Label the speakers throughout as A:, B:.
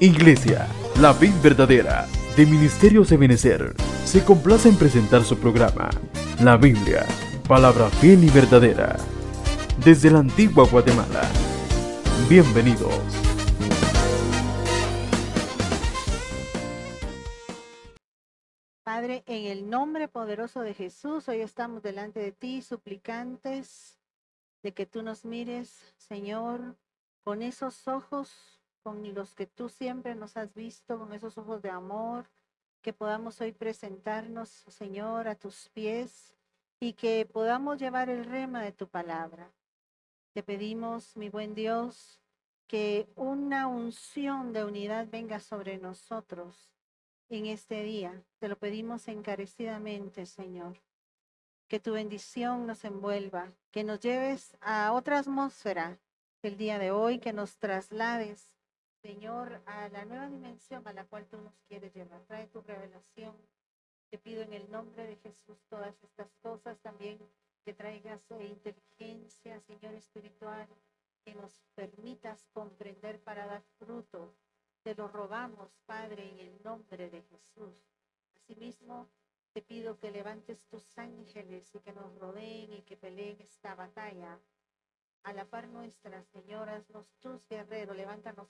A: Iglesia, la vid verdadera, de Ministerios de Benecer, se complace en presentar su programa, La Biblia, palabra fiel y verdadera, desde la antigua Guatemala. Bienvenidos.
B: Padre, en el nombre poderoso de Jesús, hoy estamos delante de ti, suplicantes de que tú nos mires, Señor, con esos ojos con los que tú siempre nos has visto, con esos ojos de amor, que podamos hoy presentarnos, Señor, a tus pies y que podamos llevar el rema de tu palabra. Te pedimos, mi buen Dios, que una unción de unidad venga sobre nosotros en este día. Te lo pedimos encarecidamente, Señor. Que tu bendición nos envuelva, que nos lleves a otra atmósfera el día de hoy, que nos traslades Señor, a la nueva dimensión a la cual tú nos quieres llevar. Trae tu revelación. Te pido en el nombre de Jesús todas estas cosas. También que traigas eh, inteligencia, Señor espiritual, que nos permitas comprender para dar fruto. Te lo robamos, Padre, en el nombre de Jesús. Asimismo, te pido que levantes tus ángeles y que nos rodeen y que peleen esta batalla. A la par nuestra, señoras, los tus guerreros, levántanos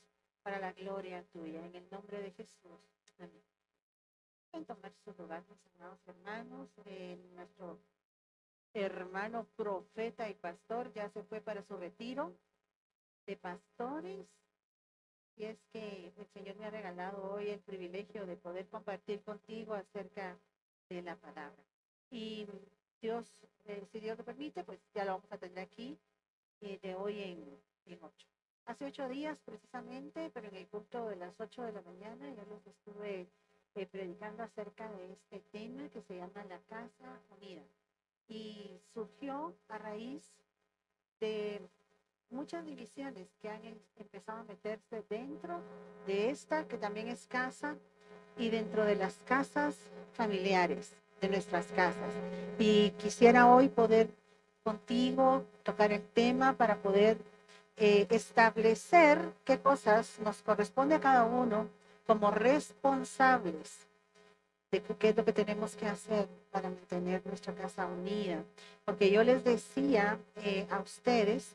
B: para la gloria tuya. En el nombre de Jesús. Amén. Pueden tomar su lugar, mis amados hermanos. Eh, nuestro hermano profeta y pastor ya se fue para su retiro de pastores. Y es que el Señor me ha regalado hoy el privilegio de poder compartir contigo acerca de la palabra. Y Dios, eh, si Dios lo permite, pues ya lo vamos a tener aquí eh, de hoy en, en ocho hace ocho días precisamente, pero en el punto de las ocho de la mañana ya los estuve eh, predicando acerca de este tema que se llama la Casa Unida. Y surgió a raíz de muchas divisiones que han em, empezado a meterse dentro de esta, que también es casa, y dentro de las casas familiares, de nuestras casas. Y quisiera hoy poder contigo tocar el tema para poder eh, establecer qué cosas nos corresponde a cada uno como responsables de qué es lo que tenemos que hacer para mantener nuestra casa unida. Porque yo les decía eh, a ustedes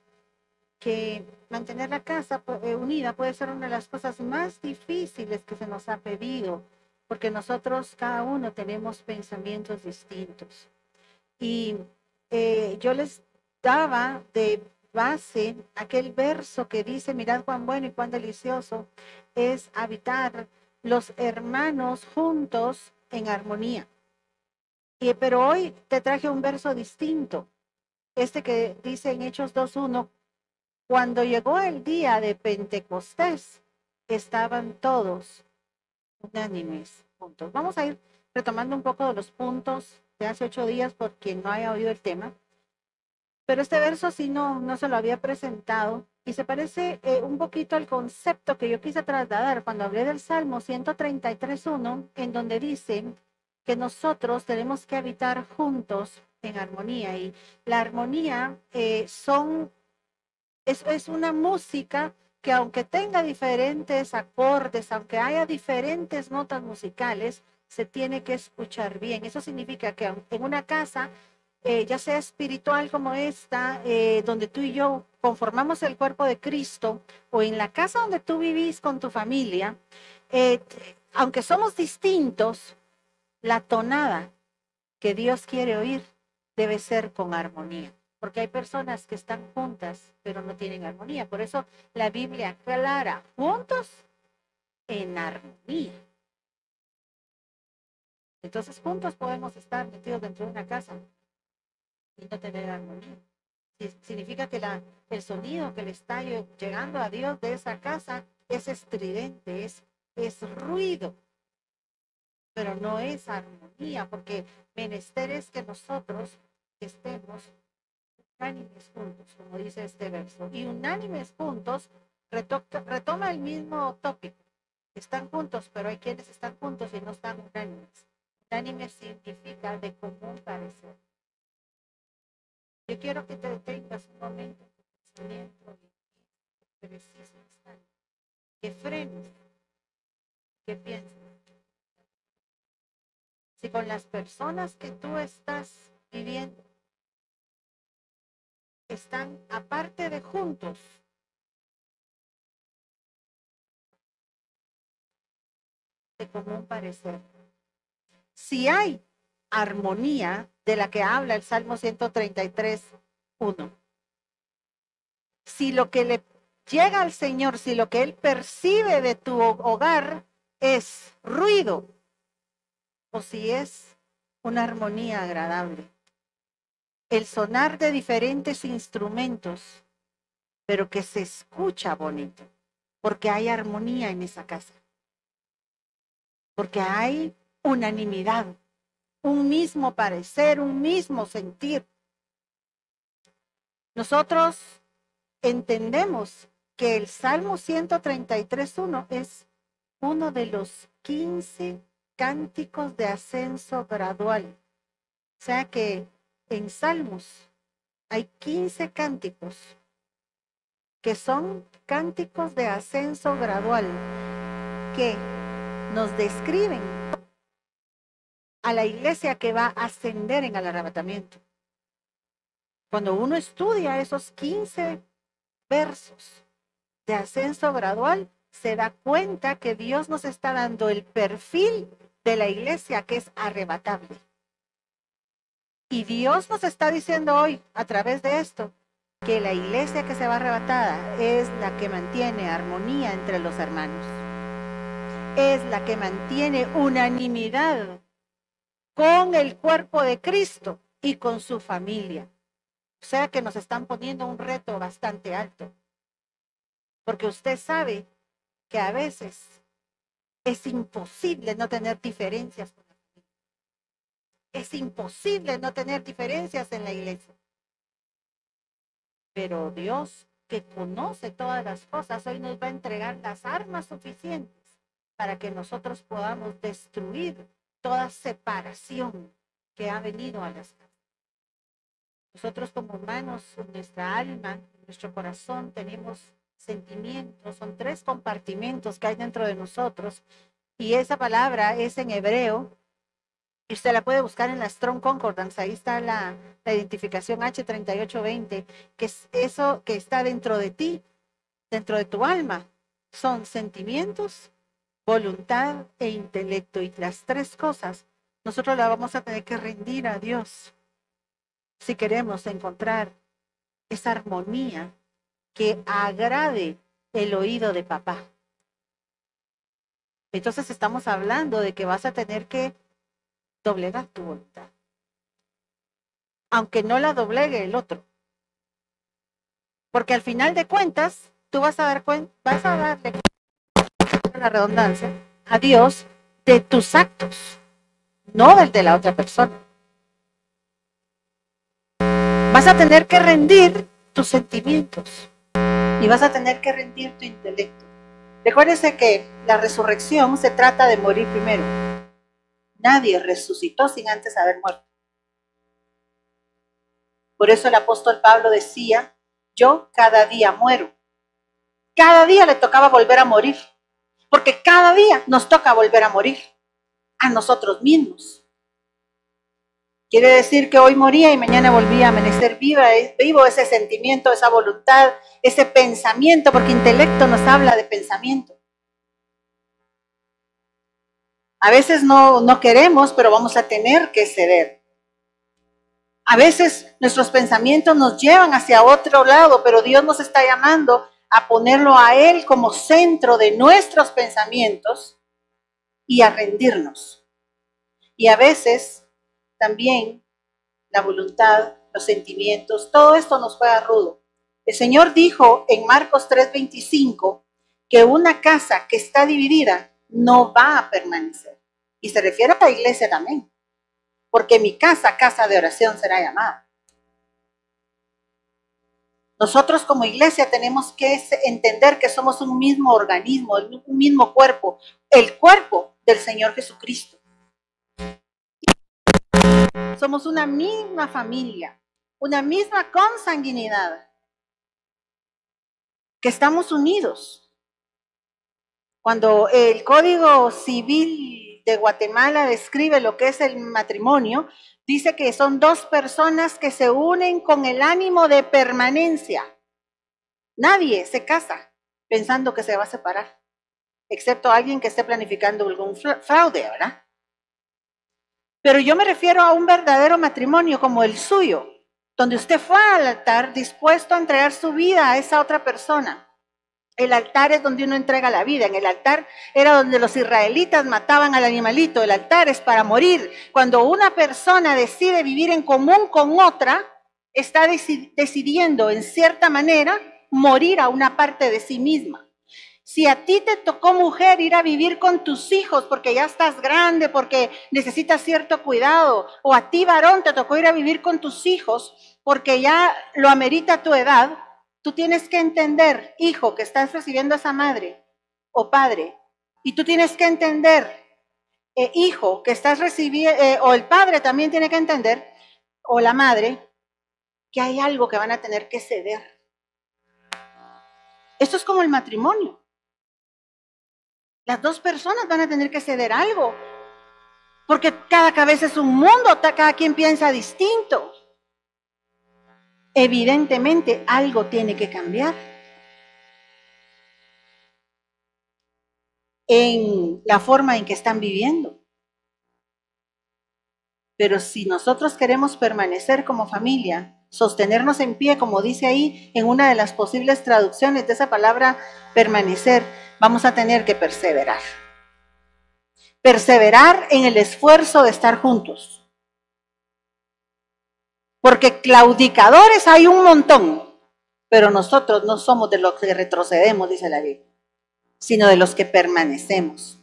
B: que mantener la casa eh, unida puede ser una de las cosas más difíciles que se nos ha pedido, porque nosotros cada uno tenemos pensamientos distintos. Y yo les daba de base aquel verso que dice, mirad cuán bueno y cuán delicioso es habitar los hermanos juntos en armonía. Y, pero hoy te traje un verso distinto, este que dice en Hechos 2.1, cuando llegó el día de Pentecostés, estaban todos unánimes juntos. Vamos a ir retomando un poco de los puntos de hace ocho días por quien no haya oído el tema. Pero este verso sí no, no se lo había presentado y se parece eh, un poquito al concepto que yo quise trasladar cuando hablé del Salmo 133.1, en donde dice que nosotros tenemos que habitar juntos en armonía. Y la armonía eh, son, es, es una música que aunque tenga diferentes acordes, aunque haya diferentes notas musicales, se tiene que escuchar bien. Eso significa que en una casa eh, ya sea espiritual como esta, eh, donde tú y yo conformamos el cuerpo de Cristo, o en la casa donde tú vivís con tu familia, eh, aunque somos distintos, la tonada que Dios quiere oír debe ser con armonía, porque hay personas que están juntas, pero no tienen armonía. Por eso la Biblia aclara, juntos en armonía. Entonces juntos podemos estar metidos dentro de una casa, no tener armonía. Significa que la, el sonido que le está llegando a Dios de esa casa es estridente, es, es ruido, pero no es armonía, porque menester es que nosotros estemos unánimes juntos, como dice este verso. Y unánimes juntos retoma el mismo tópico. Están juntos, pero hay quienes están juntos y no están unánimes. Unánimes significa de común parecer. Quiero que te detengas un momento en pensamiento, que frenes ¿Qué piensas? Si con las personas que tú estás viviendo están aparte de juntos, de común parecer. Si hay armonía de la que habla el Salmo 133, 1. Si lo que le llega al Señor, si lo que Él percibe de tu hogar es ruido, o si es una armonía agradable. El sonar de diferentes instrumentos, pero que se escucha bonito, porque hay armonía en esa casa, porque hay unanimidad, un mismo parecer, un mismo sentir. Nosotros entendemos que el Salmo 133.1 es uno de los 15 cánticos de ascenso gradual. O sea que en Salmos hay 15 cánticos que son cánticos de ascenso gradual que nos describen a la iglesia que va a ascender en el arrebatamiento. Cuando uno estudia esos 15 versos de ascenso gradual, se da cuenta que Dios nos está dando el perfil de la iglesia que es arrebatable. Y Dios nos está diciendo hoy, a través de esto, que la iglesia que se va arrebatada es la que mantiene armonía entre los hermanos. Es la que mantiene unanimidad con el cuerpo de Cristo y con su familia. O sea que nos están poniendo un reto bastante alto. Porque usted sabe que a veces es imposible no tener diferencias. Es imposible no tener diferencias en la iglesia. Pero Dios, que conoce todas las cosas, hoy nos va a entregar las armas suficientes para que nosotros podamos destruir toda separación que ha venido a las casas. Nosotros como humanos, nuestra alma, nuestro corazón, tenemos sentimientos, son tres compartimentos que hay dentro de nosotros. Y esa palabra es en hebreo, y usted la puede buscar en la Strong Concordance, ahí está la, la identificación H3820, que es eso que está dentro de ti, dentro de tu alma. Son sentimientos, voluntad e intelecto. Y las tres cosas nosotros la vamos a tener que rendir a Dios si queremos encontrar esa armonía que agrade el oído de papá. Entonces estamos hablando de que vas a tener que doblegar tu voluntad. Aunque no la doblegue el otro. Porque al final de cuentas, tú vas a dar cuenta, vas a darle la redundancia a Dios de tus actos, no del de la otra persona. Vas a tener que rendir tus sentimientos y vas a tener que rendir tu intelecto. Recuérdese que la resurrección se trata de morir primero. Nadie resucitó sin antes haber muerto. Por eso el apóstol Pablo decía, yo cada día muero. Cada día le tocaba volver a morir, porque cada día nos toca volver a morir a nosotros mismos. Quiere decir que hoy moría y mañana volvía a amanecer viva, vivo ese sentimiento, esa voluntad, ese pensamiento, porque intelecto nos habla de pensamiento. A veces no, no queremos, pero vamos a tener que ceder. A veces nuestros pensamientos nos llevan hacia otro lado, pero Dios nos está llamando a ponerlo a Él como centro de nuestros pensamientos y a rendirnos. Y a veces también la voluntad, los sentimientos, todo esto nos fue a rudo. El Señor dijo en Marcos 3:25 que una casa que está dividida no va a permanecer. Y se refiere a la iglesia también, porque mi casa, casa de oración será llamada. Nosotros como iglesia tenemos que entender que somos un mismo organismo, un mismo cuerpo, el cuerpo del Señor Jesucristo. Somos una misma familia, una misma consanguinidad, que estamos unidos. Cuando el Código Civil de Guatemala describe lo que es el matrimonio, dice que son dos personas que se unen con el ánimo de permanencia. Nadie se casa pensando que se va a separar, excepto alguien que esté planificando algún fraude, ¿verdad? Pero yo me refiero a un verdadero matrimonio como el suyo, donde usted fue al altar dispuesto a entregar su vida a esa otra persona. El altar es donde uno entrega la vida. En el altar era donde los israelitas mataban al animalito. El altar es para morir. Cuando una persona decide vivir en común con otra, está decidiendo en cierta manera morir a una parte de sí misma. Si a ti te tocó mujer ir a vivir con tus hijos porque ya estás grande, porque necesitas cierto cuidado, o a ti varón te tocó ir a vivir con tus hijos porque ya lo amerita tu edad, tú tienes que entender, hijo, que estás recibiendo a esa madre o padre, y tú tienes que entender, eh, hijo, que estás recibiendo, eh, o el padre también tiene que entender, o la madre, que hay algo que van a tener que ceder. Esto es como el matrimonio. Las dos personas van a tener que ceder algo, porque cada cabeza es un mundo, cada quien piensa distinto. Evidentemente algo tiene que cambiar. en la forma en que están viviendo. Pero si nosotros queremos permanecer como familia, sostenernos en pie, como dice ahí en una de las posibles traducciones de esa palabra permanecer, vamos a tener que perseverar. Perseverar en el esfuerzo de estar juntos. Porque claudicadores hay un montón, pero nosotros no somos de los que retrocedemos, dice la Biblia, sino de los que permanecemos.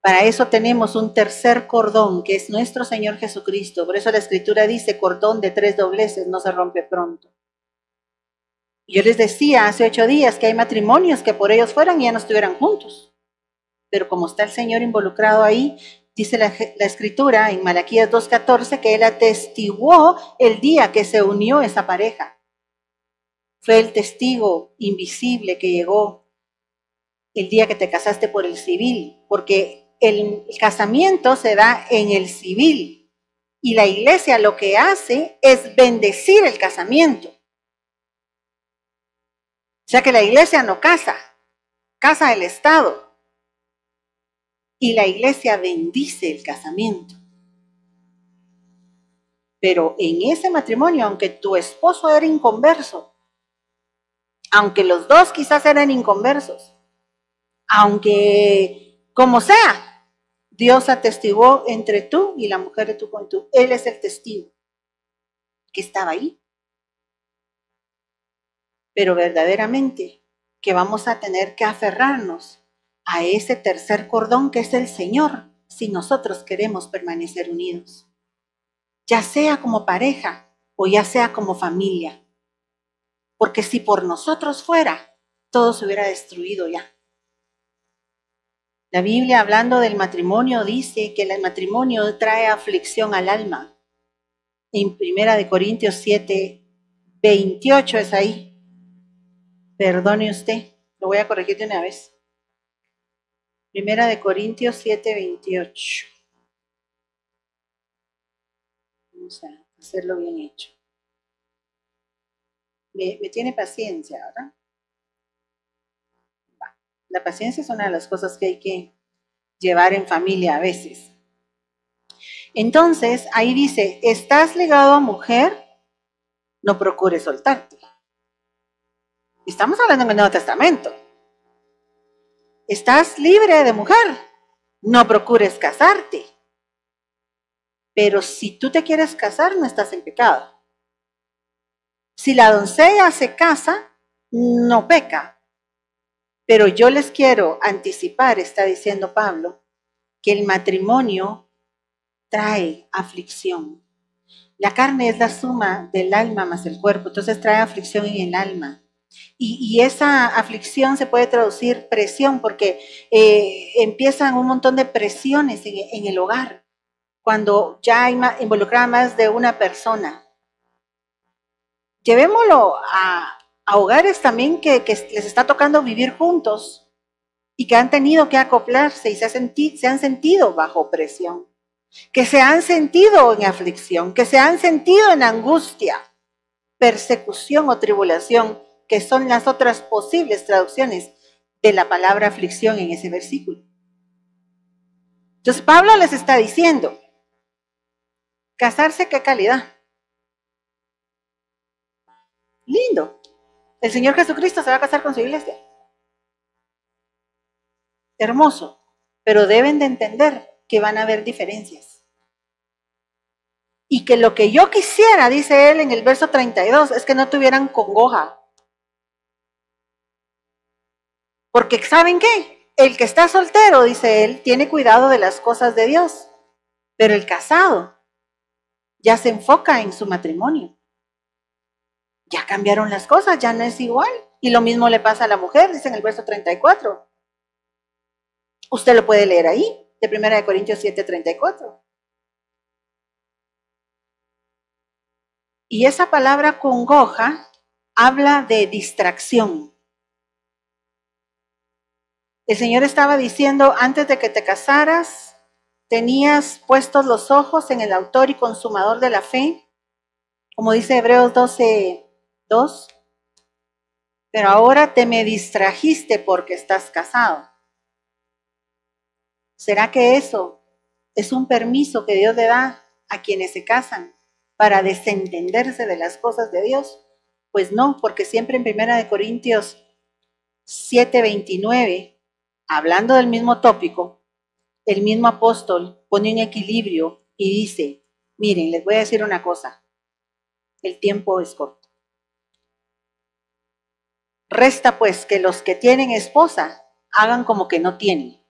B: Para eso tenemos un tercer cordón, que es nuestro Señor Jesucristo. Por eso la Escritura dice, cordón de tres dobleces no se rompe pronto. Yo les decía hace ocho días que hay matrimonios que por ellos fueran y ya no estuvieran juntos. Pero como está el Señor involucrado ahí, dice la, Escritura en Malaquías 2.14 que Él atestiguó el día que se unió esa pareja. Fue el testigo invisible que llegó el día que te casaste por el civil, porque el casamiento se da en el civil y la iglesia lo que hace es bendecir el casamiento. O sea que la iglesia no casa, casa el Estado. Y la iglesia bendice el casamiento. Pero en ese matrimonio, aunque tu esposo era inconverso, aunque los dos quizás eran inconversos, aunque como sea, Dios atestiguó entre tú y la mujer de tu juventud. Él es el testigo que estaba ahí pero verdaderamente que vamos a tener que aferrarnos a ese tercer cordón que es el Señor si nosotros queremos permanecer unidos, ya sea como pareja o ya sea como familia. Porque si por nosotros fuera, todo se hubiera destruido ya. La Biblia hablando del matrimonio dice que el matrimonio trae aflicción al alma. En Primera de Corintios 7, 28 es ahí. Perdone usted, lo voy a corregir de una vez. Primera de Corintios 7, 28. Vamos a hacerlo bien hecho. Me, tiene paciencia, ¿verdad? La paciencia es una de las cosas que hay que llevar en familia a veces. Entonces, ahí dice, estás ligado a mujer, no procures soltarte. Estamos hablando en el Nuevo Testamento. Estás libre de mujer. No procures casarte. Pero si tú te quieres casar, no estás en pecado. Si la doncella se casa, no peca. Pero yo les quiero anticipar, está diciendo Pablo, que el matrimonio trae aflicción. La carne es la suma del alma más el cuerpo, entonces trae aflicción en el alma. Y, esa aflicción se puede traducir presión porque eh, empiezan un montón de presiones en, el hogar cuando ya hay involucrada más de una persona. Llevémoslo a, a hogares también que, les está tocando vivir juntos y que han tenido que acoplarse y se, se han sentido bajo presión, que se han sentido en aflicción, que se han sentido en angustia, persecución o tribulación, que son las otras posibles traducciones de la palabra aflicción en ese versículo. Entonces Pablo les está diciendo, casarse qué calidad. Lindo. El Señor Jesucristo se va a casar con su iglesia. Hermoso. Pero deben de entender que van a haber diferencias. Y que lo que yo quisiera, dice él en el verso 32, es que no tuvieran congoja. Porque ¿saben qué? El que está soltero, dice él, tiene cuidado de las cosas de Dios. Pero el casado ya se enfoca en su matrimonio ya cambiaron las cosas, ya no es igual. Y lo mismo le pasa a la mujer, dice en el verso 34. Usted lo puede leer ahí, de 1 Corintios 7, 34. Y esa palabra congoja habla de distracción. El Señor estaba diciendo, antes de que te casaras, tenías puestos los ojos en el autor y consumador de la fe, como dice Hebreos 12, Dos, pero ahora te me distrajiste porque estás casado. ¿Será que eso es un permiso que Dios le da a quienes se casan para desentenderse de las cosas de Dios? Pues no, porque siempre en Primera de Corintios 7:29, hablando del mismo tópico, el mismo apóstol pone un equilibrio y dice, miren, les voy a decir una cosa, el tiempo es corto. Resta pues que los que tienen esposa hagan como que no tienen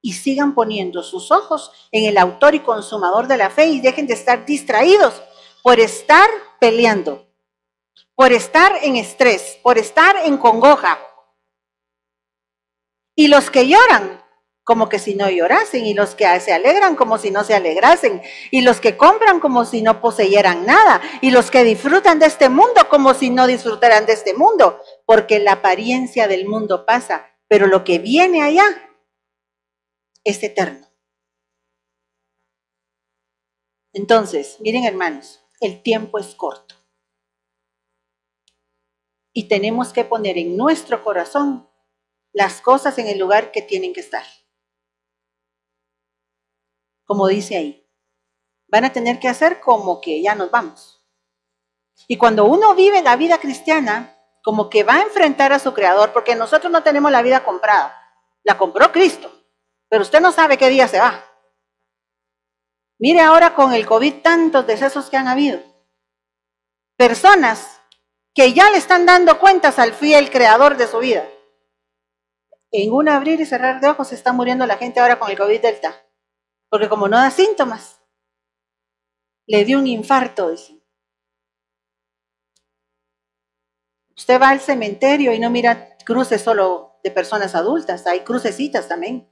B: y sigan poniendo sus ojos en el autor y consumador de la fe y dejen de estar distraídos por estar peleando, por estar en estrés, por estar en congoja. Y los que lloran, como que si no llorasen, y los que se alegran como si no se alegrasen, y los que compran como si no poseyeran nada, y los que disfrutan de este mundo como si no disfrutaran de este mundo, porque la apariencia del mundo pasa, pero lo que viene allá es eterno. Entonces, miren hermanos, el tiempo es corto. Y tenemos que poner en nuestro corazón las cosas en el lugar que tienen que estar como dice ahí. Van a tener que hacer como que ya nos vamos. Y cuando uno vive la vida cristiana, como que va a enfrentar a su creador, porque nosotros no tenemos la vida comprada. La compró Cristo, pero usted no sabe qué día se va. Mire ahora con el COVID tantos decesos que han habido. Personas que ya le están dando cuentas al fiel creador de su vida. En un abrir y cerrar de ojos se está muriendo la gente ahora con el COVID delta. Porque como no da síntomas, le dio un infarto, dice. Usted va al cementerio y no mira cruces solo de personas adultas, hay crucecitas también.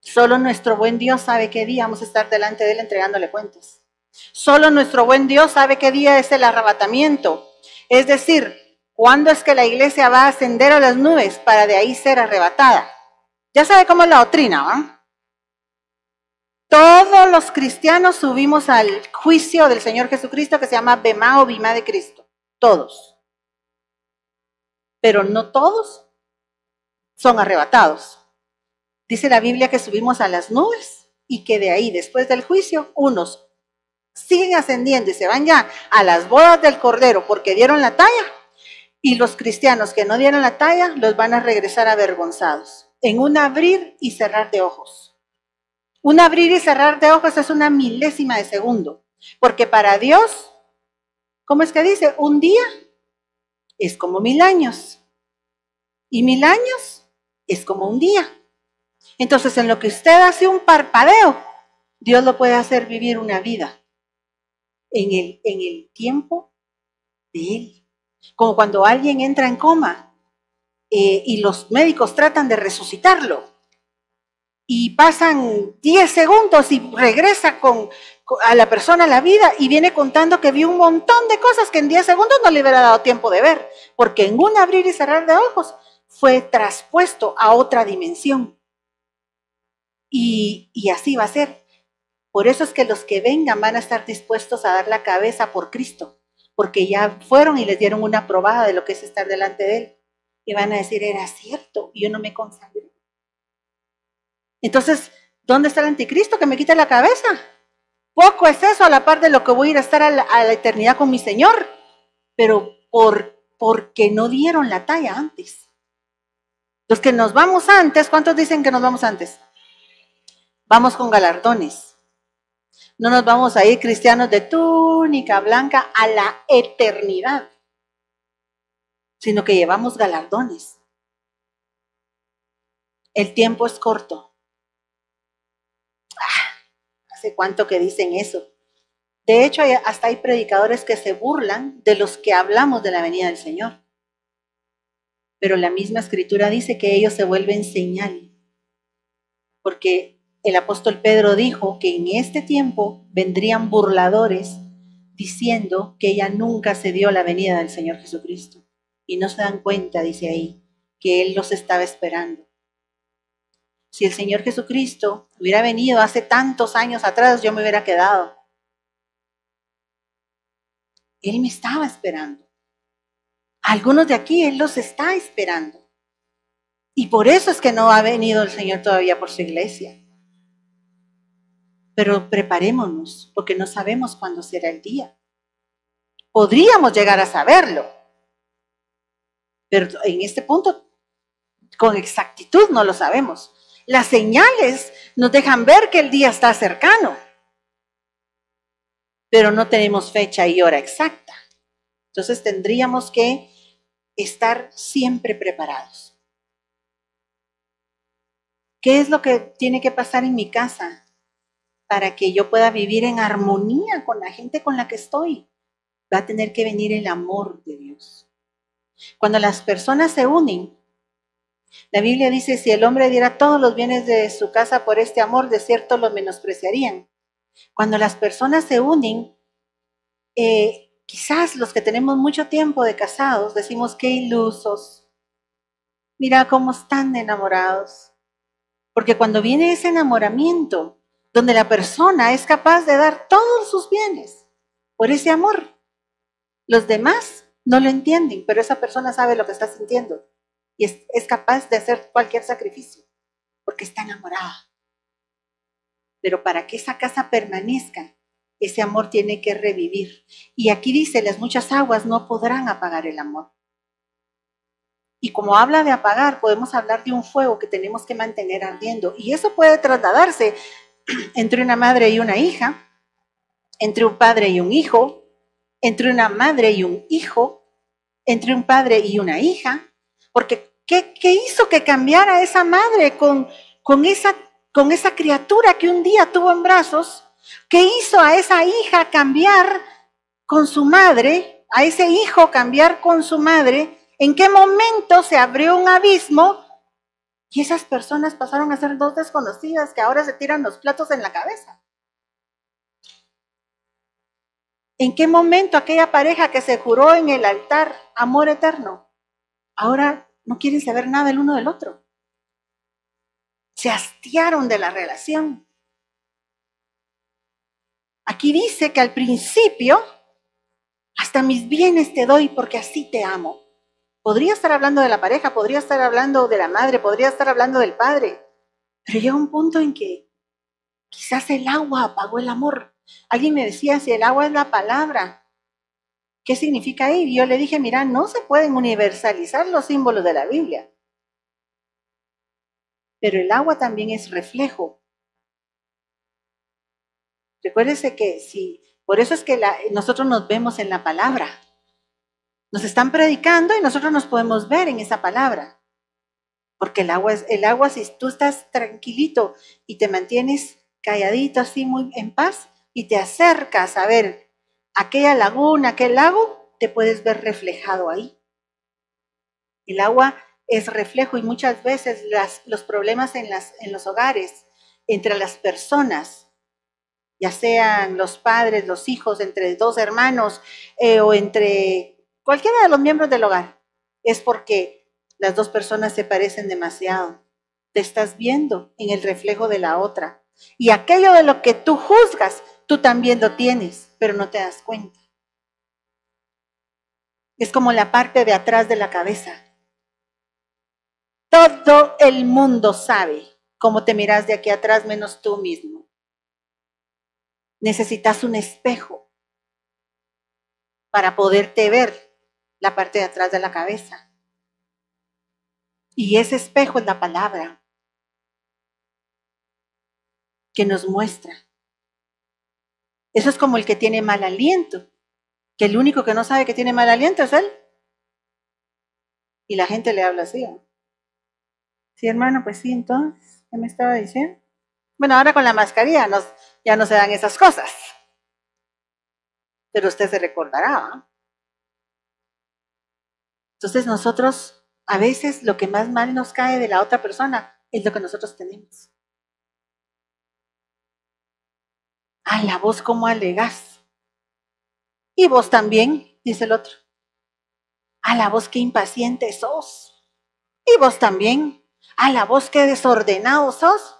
B: Solo nuestro buen Dios sabe qué día vamos a estar delante de Él entregándole cuentas. Solo nuestro buen Dios sabe qué día es el arrebatamiento. Es decir, cuándo es que la iglesia va a ascender a las nubes para de ahí ser arrebatada. Ya sabe cómo es la doctrina, ¿va? Todos los cristianos subimos al juicio del Señor Jesucristo que se llama Bema o Bima de Cristo. Todos. Pero no todos son arrebatados. Dice la Biblia que subimos a las nubes y que de ahí, después del juicio, unos siguen ascendiendo y se van ya a las bodas del Cordero porque dieron la talla y los cristianos que no dieron la talla los van a regresar avergonzados en un abrir y cerrar de ojos. Un abrir y cerrar de ojos es una milésima de segundo, porque para Dios, ¿cómo es que dice? Un día es como mil años y mil años es como un día. Entonces, en lo que usted hace un parpadeo, Dios lo puede hacer vivir una vida en el, en el tiempo de Él. Como cuando alguien entra en coma eh, y los médicos tratan de resucitarlo y pasan 10 segundos y regresa con, a la persona a la vida y viene contando que vio un montón de cosas que en 10 segundos no le hubiera dado tiempo de ver, porque en un abrir y cerrar de ojos fue traspuesto a otra dimensión. Y, y así va a ser. Por eso es que los que vengan van a estar dispuestos a dar la cabeza por Cristo, porque ya fueron y les dieron una probada de lo que es estar delante de Él. Y van a decir, era cierto, yo no me consagré. Entonces, ¿dónde está el anticristo que me quita la cabeza? Poco es eso a la par de lo que voy a ir a estar a la, eternidad con mi Señor, pero por, porque no dieron la talla antes. Los que nos vamos antes, ¿cuántos dicen que nos vamos antes? Vamos con galardones. No nos vamos a ir cristianos de túnica blanca a la eternidad, sino que llevamos galardones. El tiempo es corto cuánto que dicen eso. De hecho, hasta hay predicadores que se burlan de los que hablamos de la venida del Señor. Pero la misma escritura dice que ellos se vuelven señal. Porque el apóstol Pedro dijo que en este tiempo vendrían burladores diciendo que ella nunca se dio la venida del Señor Jesucristo. Y no se dan cuenta, dice ahí, que Él los estaba esperando. Si el Señor Jesucristo hubiera venido hace tantos años atrás, yo me hubiera quedado. Él me estaba esperando. algunos de aquí Él los está esperando. Y por eso es que no ha venido el Señor todavía por su iglesia. Pero preparémonos, porque no sabemos cuándo será el día. Podríamos llegar a saberlo. Pero en este punto, con exactitud no lo sabemos. Las señales nos dejan ver que el día está cercano, pero no tenemos fecha y hora exacta. Entonces tendríamos que estar siempre preparados. ¿Qué es lo que tiene que pasar en mi casa para que yo pueda vivir en armonía con la gente con la que estoy? Va a tener que venir el amor de Dios. Cuando las personas se unen, la Biblia dice, si el hombre diera todos los bienes de su casa por este amor, de cierto lo menospreciarían. Cuando las personas se unen, eh, quizás los que tenemos mucho tiempo de casados decimos, qué ilusos. Mira cómo están enamorados. Porque cuando viene ese enamoramiento, donde la persona es capaz de dar todos sus bienes por ese amor, los demás no lo entienden, pero esa persona sabe lo que está sintiendo y es, capaz de hacer cualquier sacrificio porque está enamorada. Pero para que esa casa permanezca, ese amor tiene que revivir. Y aquí dice, las muchas aguas no podrán apagar el amor. Y como habla de apagar, podemos hablar de un fuego que tenemos que mantener ardiendo. Y eso puede trasladarse entre una madre y una hija, entre un padre y un hijo, entre una madre y un hijo, entre un padre y una hija, porque ¿qué, hizo que cambiara esa madre con, esa, con esa criatura que un día tuvo en brazos? ¿Qué hizo a esa hija cambiar con su madre? A ese hijo cambiar con su madre. ¿En qué momento se abrió un abismo? Y esas personas pasaron a ser dos desconocidas que ahora se tiran los platos en la cabeza. ¿En qué momento aquella pareja que se juró en el altar amor eterno ahora no quieren saber nada el uno del otro. Se hastiaron de la relación. Aquí dice que al principio, hasta mis bienes te doy porque así te amo. Podría estar hablando de la pareja, podría estar hablando de la madre, podría estar hablando del padre, pero llega un punto en que quizás el agua apagó el amor. Alguien me decía, si el agua es la palabra, ¿Qué significa ahí? Y yo le dije, mira, no se pueden universalizar los símbolos de la Biblia. Pero el agua también es reflejo. Recuérdese que si, por eso es que nosotros nos vemos en la palabra. Nos están predicando y nosotros nos podemos ver en esa palabra. Porque el agua es, el agua, si tú estás tranquilito y te mantienes calladito así muy en paz y te acercas a ver aquella laguna, aquel lago, te puedes ver reflejado ahí. El agua es reflejo y muchas veces las, los problemas en, las, en los hogares, entre las personas, ya sean los padres, los hijos, entre dos hermanos eh, o entre cualquiera de los miembros del hogar, es porque las dos personas se parecen demasiado. Te estás viendo en el reflejo de la otra. Y aquello de lo que tú juzgas, tú también lo tienes, pero no te das cuenta. Es como la parte de atrás de la cabeza. Todo el mundo sabe cómo te miras de aquí atrás menos tú mismo. Necesitas un espejo para poderte ver la parte de atrás de la cabeza. Y ese espejo es la palabra que nos muestra. Eso es como el que tiene mal aliento, que el único que no sabe que tiene mal aliento es él. Y la gente le habla así. Sí, hermano, pues sí, entonces, ¿qué me estaba diciendo? Bueno, ahora con la mascarilla ya no se dan esas cosas. Pero usted se recordará. Entonces nosotros, a veces lo que más mal nos cae de la otra persona es lo que nosotros tenemos. A la voz como alegas. Y vos también, dice el otro. A la voz que impaciente sos. Y vos también. A la voz que desordenado sos.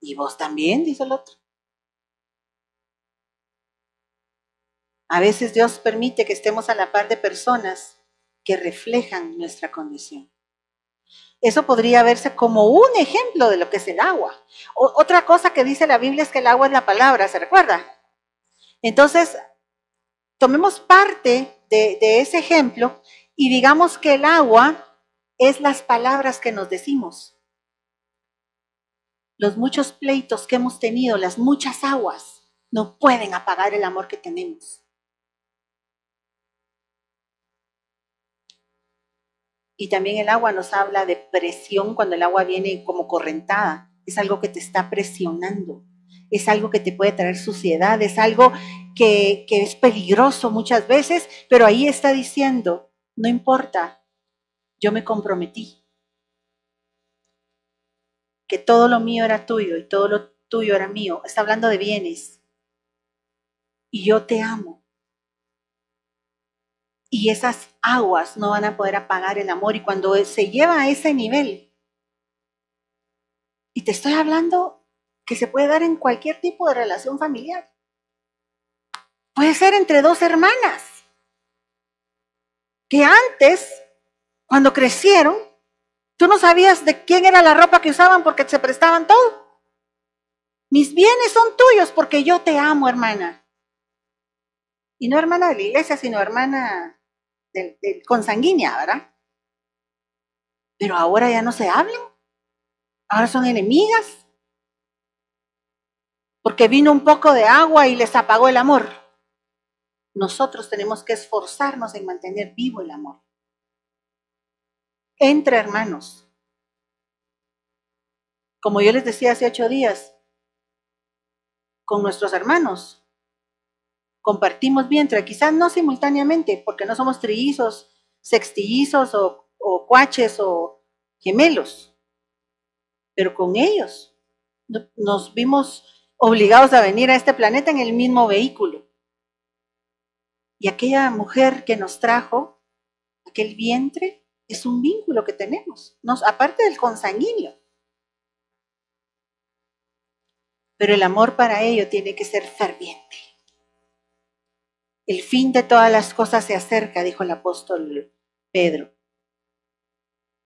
B: Y vos también, dice el otro. A veces Dios permite que estemos a la par de personas que reflejan nuestra condición. Eso podría verse como un ejemplo de lo que es el agua. otra cosa que dice la Biblia es que el agua es la palabra, ¿se recuerda? Entonces, tomemos parte de, de ese ejemplo y digamos que el agua es las palabras que nos decimos. Los muchos pleitos que hemos tenido, las muchas aguas, no pueden apagar el amor que tenemos. Y también el agua nos habla de presión cuando el agua viene como correntada. Es algo que te está presionando. Es algo que te puede traer suciedad. Es algo que, que es peligroso muchas veces. Pero ahí está diciendo, no importa, yo me comprometí. Que todo lo mío era tuyo y todo lo tuyo era mío. Está hablando de bienes. Y yo te amo y esas aguas no van a poder apagar el amor. Y cuando se lleva a ese nivel, y te estoy hablando que se puede dar en cualquier tipo de relación familiar, puede ser entre dos hermanas, que antes, cuando crecieron, tú no sabías de quién era la ropa que usaban porque se prestaban todo. Mis bienes son tuyos porque yo te amo, hermana. Y no hermana de la iglesia, sino hermana del, consanguínea, ¿verdad? Pero ahora ya no se hablan. Ahora son enemigas. Porque vino un poco de agua y les apagó el amor. Nosotros tenemos que esforzarnos en mantener vivo el amor. Entre hermanos. Como yo les decía hace ocho días, con nuestros hermanos, compartimos vientre, quizás no simultáneamente, porque no somos trillizos, sextillizos o, o cuaches o gemelos, pero con ellos nos vimos obligados a venir a este planeta en el mismo vehículo. Y aquella mujer que nos trajo, aquel vientre, es un vínculo que tenemos, nos, aparte del consanguíneo. Pero el amor para ello tiene que ser ferviente. El fin de todas las cosas se acerca, dijo el apóstol Pedro.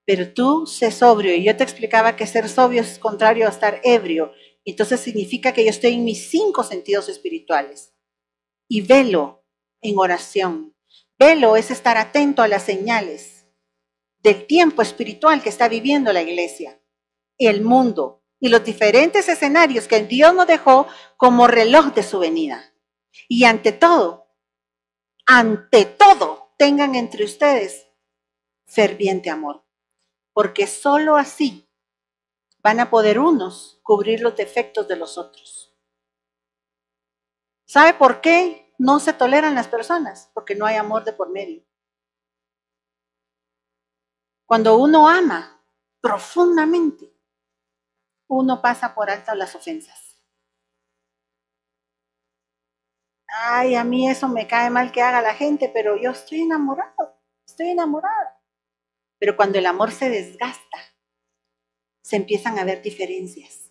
B: Pero tú sé sobrio. Y yo te explicaba que ser sobrio es contrario a estar ebrio. Entonces significa que yo estoy en mis cinco sentidos espirituales. Y velo en oración. Velo es estar atento a las señales del tiempo espiritual que está viviendo la iglesia, el mundo y los diferentes escenarios que Dios nos dejó como reloj de su venida. Y ante todo, ante todo, tengan entre ustedes ferviente amor, porque sólo así van a poder unos cubrir los defectos de los otros. ¿Sabe por qué no se toleran las personas? Porque no hay amor de por medio. Cuando uno ama profundamente, uno pasa por alto las ofensas. Ay, a mí eso me cae mal que haga la gente, pero yo estoy enamorado, estoy enamorada. Pero cuando el amor se desgasta, se empiezan a ver diferencias.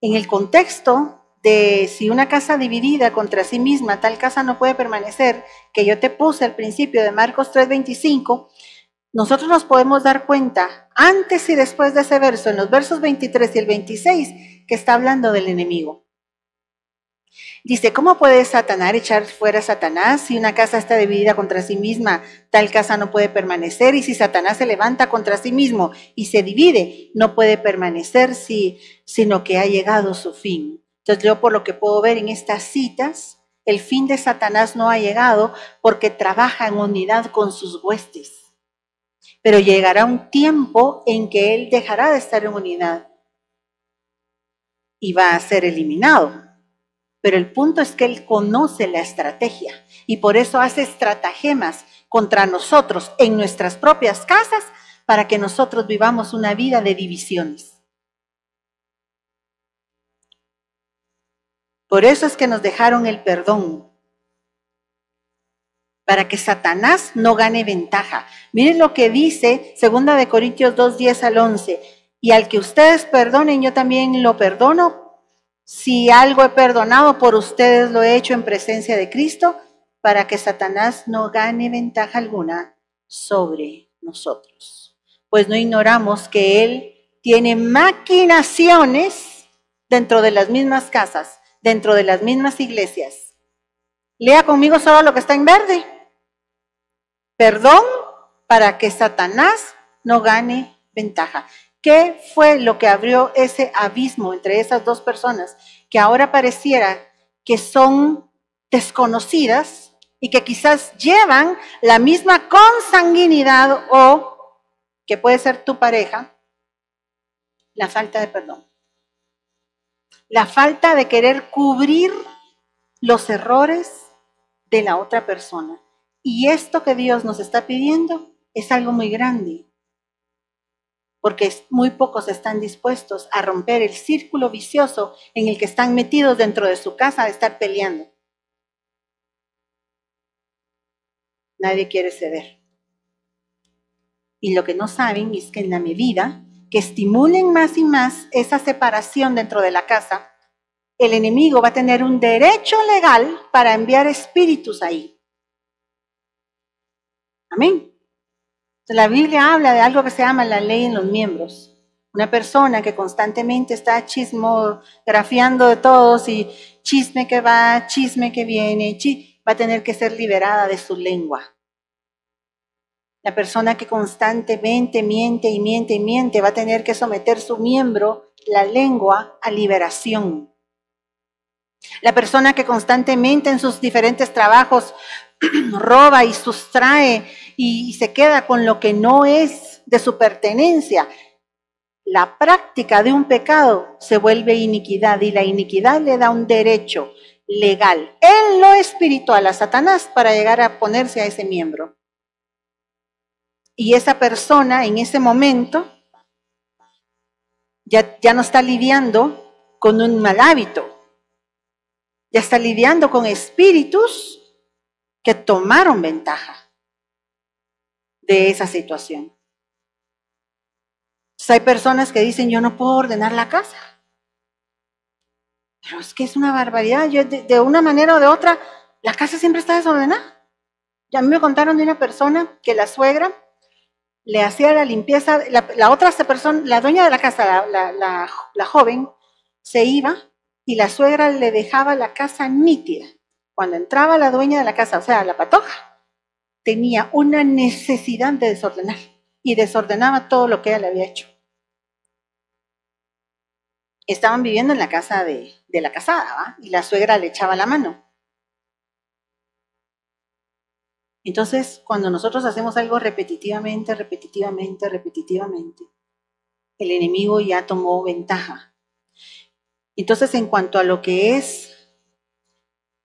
B: En el contexto de si una casa dividida contra sí misma, tal casa no puede permanecer, que yo te puse al principio de Marcos 3:25, nosotros nos podemos dar cuenta antes y después de ese verso, en los versos 23 y el 26, que está hablando del enemigo. Dice, ¿cómo puede Satanás echar fuera a Satanás si una casa está dividida contra sí misma? Tal casa no puede permanecer y si Satanás se levanta contra sí mismo y se divide, no puede permanecer si, sino que ha llegado su fin. Entonces yo por lo que puedo ver en estas citas, el fin de Satanás no ha llegado porque trabaja en unidad con sus huestes. Pero llegará un tiempo en que él dejará de estar en unidad y va a ser eliminado. Pero el punto es que Él conoce la estrategia y por eso hace estratagemas contra nosotros en nuestras propias casas para que nosotros vivamos una vida de divisiones. Por eso es que nos dejaron el perdón, para que Satanás no gane ventaja. Miren lo que dice 2 de Corintios 2, 10 al 11. Y al que ustedes perdonen, yo también lo perdono si algo he perdonado por ustedes, lo he hecho en presencia de Cristo para que Satanás no gane ventaja alguna sobre nosotros. Pues no ignoramos que Él tiene maquinaciones dentro de las mismas casas, dentro de las mismas iglesias. Lea conmigo solo lo que está en verde. Perdón para que Satanás no gane ventaja. ¿Qué fue lo que abrió ese abismo entre esas dos personas que ahora pareciera que son desconocidas y que quizás llevan la misma consanguinidad o que puede ser tu pareja? La falta de perdón. La falta de querer cubrir los errores de la otra persona. Y esto que Dios nos está pidiendo es algo muy grande porque muy pocos están dispuestos a romper el círculo vicioso en el que están metidos dentro de su casa a estar peleando. Nadie quiere ceder. Y lo que no saben es que en la medida que estimulen más y más esa separación dentro de la casa, el enemigo va a tener un derecho legal para enviar espíritus ahí. Amén. La Biblia habla de algo que se llama la ley en los miembros. Una persona que constantemente está chismografiando de todos y chisme que va, chisme que viene, va a tener que ser liberada de su lengua. La persona que constantemente miente y miente y miente va a tener que someter su miembro, la lengua, a liberación. La persona que constantemente en sus diferentes trabajos roba y sustrae y se queda con lo que no es de su pertenencia. La práctica de un pecado se vuelve iniquidad y la iniquidad le da un derecho legal en lo espiritual a Satanás para llegar a ponerse a ese miembro. Y esa persona en ese momento ya, ya no está lidiando con un mal hábito, ya está lidiando con espíritus que tomaron ventaja de esa situación. hay personas que dicen, yo no puedo ordenar la casa. Pero es que es una barbaridad. Yo, de, una manera o de otra, la casa siempre está desordenada. Ya me contaron de una persona que la suegra le hacía la limpieza, la, otra persona, la dueña de la casa, la joven, se iba y la suegra le dejaba la casa nítida. Cuando entraba la dueña de la casa, o sea, la patoja, tenía una necesidad de desordenar y desordenaba todo lo que ella le había hecho. Estaban viviendo en la casa de, la casada y la suegra le echaba la mano. Entonces, cuando nosotros hacemos algo repetitivamente, repetitivamente, repetitivamente, el enemigo ya tomó ventaja. Entonces, en cuanto a lo que es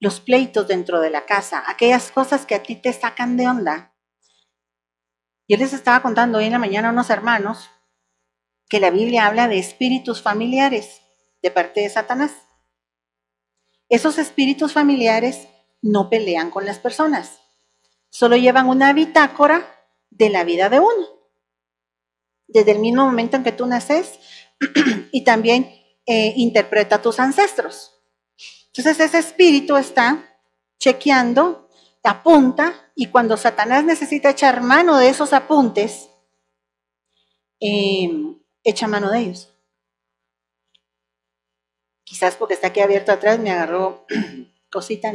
B: los pleitos dentro de la casa, aquellas cosas que a ti te sacan de onda. Yo les estaba contando hoy en la mañana a unos hermanos que la Biblia habla de espíritus familiares de parte de Satanás. Esos espíritus familiares no pelean con las personas, solo llevan una bitácora de la vida de uno. Desde el mismo momento en que tú naces y también eh, interpreta a tus ancestros. Entonces ese espíritu está chequeando, apunta, y cuando Satanás necesita echar mano de esos apuntes, em, echa mano de ellos. Quizás porque está aquí abierto atrás me agarró cosita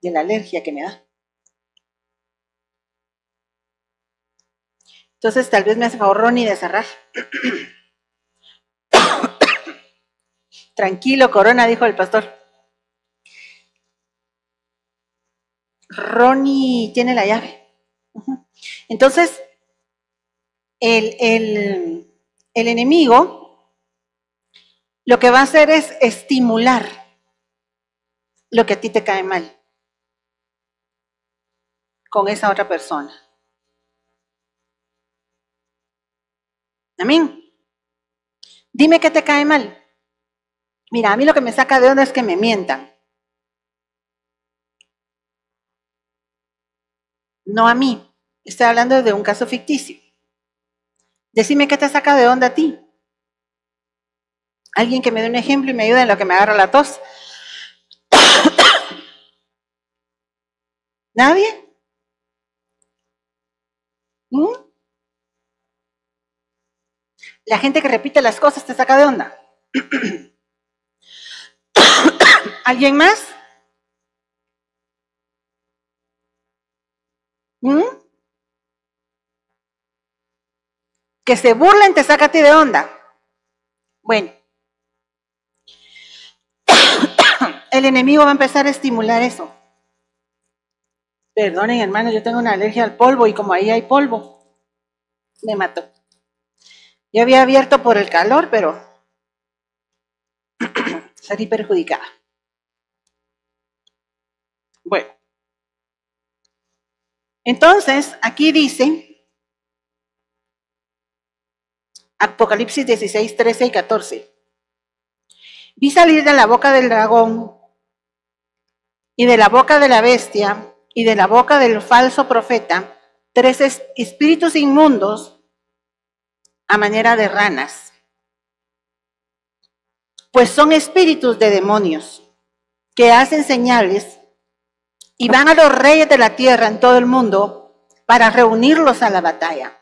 B: de la alergia que me da. Entonces tal vez me hace favor Ronnie de cerrar. Tranquilo, corona, dijo el pastor. Ronnie tiene la llave. Entonces, el, el enemigo lo que va a hacer es estimular lo que a ti te cae mal con esa otra persona. Amén. Dime que te cae mal. Mira, a mí lo que me saca de onda es que me mientan. No a mí. Estoy hablando de un caso ficticio. Decime qué te saca de onda a ti. Alguien que me dé un ejemplo y me ayude en lo que me agarra la tos. ¿Nadie? ¿Mm? La gente que repite las cosas te saca de onda. ¿Alguien más? ¿Mm? Que se burlen te saca ti de onda. Bueno, el enemigo va a empezar a estimular eso. Perdonen, hermanos, yo tengo una alergia al polvo y como ahí hay polvo, me mató. Yo había abierto por el calor, pero salí perjudicada. Bueno, entonces aquí dice Apocalipsis 16, 13 y 14. Vi salir de la boca del dragón y de la boca de la bestia y de la boca del falso profeta tres espíritus inmundos a manera de ranas, pues son espíritus de demonios que hacen señales y van a los reyes de la tierra en todo el mundo para reunirlos a la batalla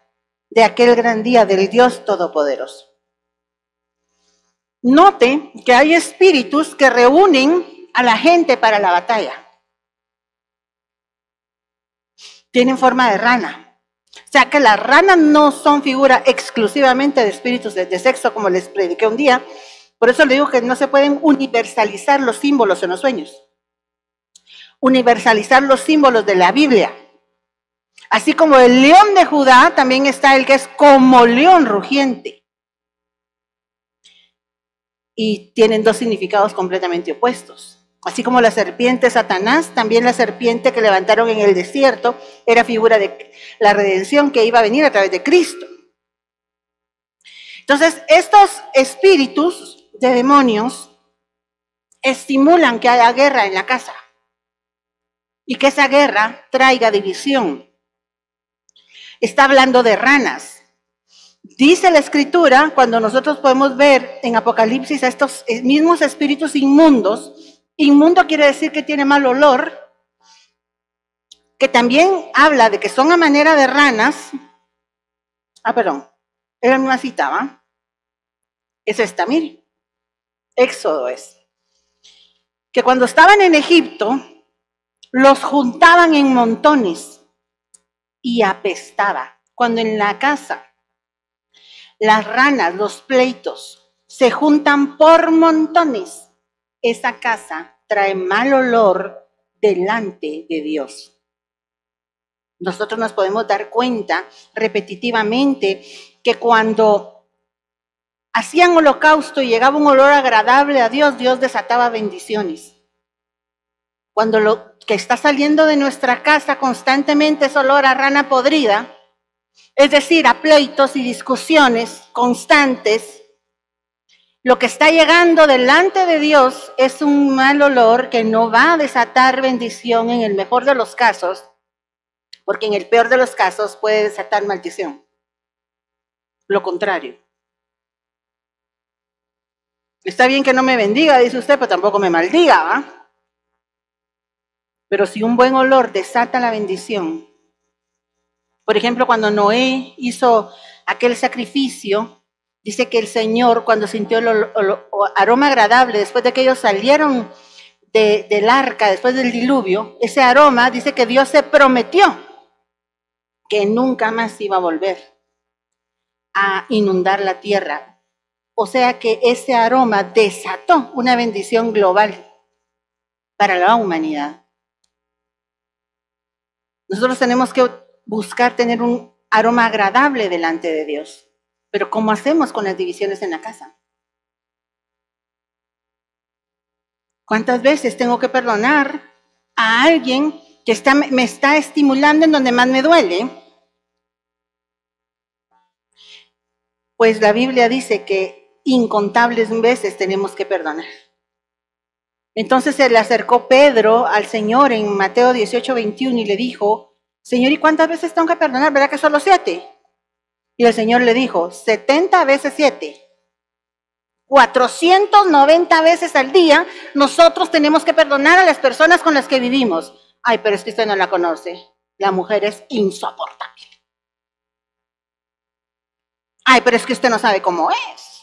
B: de aquel gran día del Dios Todopoderoso. Note que hay espíritus que reúnen a la gente para la batalla. Tienen forma de rana. O sea que las ranas no son figura exclusivamente de espíritus de, sexo, como les prediqué un día. Por eso le digo que no se pueden universalizar los símbolos en los sueños universalizar los símbolos de la Biblia. Así como el león de Judá, también está el que es como león rugiente. Y tienen dos significados completamente opuestos. Así como la serpiente Satanás, también la serpiente que levantaron en el desierto era figura de la redención que iba a venir a través de Cristo. Entonces, estos espíritus de demonios estimulan que haya guerra en la casa y que esa guerra traiga división. Está hablando de ranas. Dice la escritura, cuando nosotros podemos ver en Apocalipsis a estos mismos espíritus inmundos, inmundo quiere decir que tiene mal olor, que también habla de que son a manera de ranas. Ah, perdón, era una cita, ¿va? Es esta, mire. Éxodo es. Que cuando estaban en Egipto, los juntaban en montones y apestaba. Cuando en la casa las ranas, los pleitos, se juntan por montones, esa casa trae mal olor delante de Dios. Nosotros nos podemos dar cuenta repetitivamente que cuando hacían holocausto y llegaba un olor agradable a Dios, Dios desataba bendiciones. Cuando lo que está saliendo de nuestra casa constantemente es olor a rana podrida, es decir, a pleitos y discusiones constantes, lo que está llegando delante de Dios es un mal olor que no va a desatar bendición en el mejor de los casos, porque en el peor de los casos puede desatar maldición. Lo contrario. Está bien que no me bendiga, dice usted, pero tampoco me maldiga, ¿va? Pero si un buen olor desata la bendición, por ejemplo, cuando Noé hizo aquel sacrificio, dice que el Señor, cuando sintió el, aroma agradable, después de que ellos salieron del arca, después del diluvio, ese aroma, dice que Dios se prometió que nunca más iba a volver a inundar la tierra. O sea que ese aroma desató una bendición global para la humanidad. Nosotros tenemos que buscar tener un aroma agradable delante de Dios. Pero ¿cómo hacemos con las divisiones en la casa? ¿Cuántas veces tengo que perdonar a alguien que me está estimulando en donde más me duele? Pues la Biblia dice que incontables veces tenemos que perdonar. Entonces se le acercó Pedro al Señor en Mateo 18, 21 y le dijo, Señor, ¿y cuántas veces tengo que perdonar? ¿Verdad que solo siete? Y el Señor le dijo, 70 veces siete. 490 veces al día nosotros tenemos que perdonar a las personas con las que vivimos. Ay, pero es que usted no la conoce. La mujer es insoportable. Ay, pero es que usted no sabe cómo es.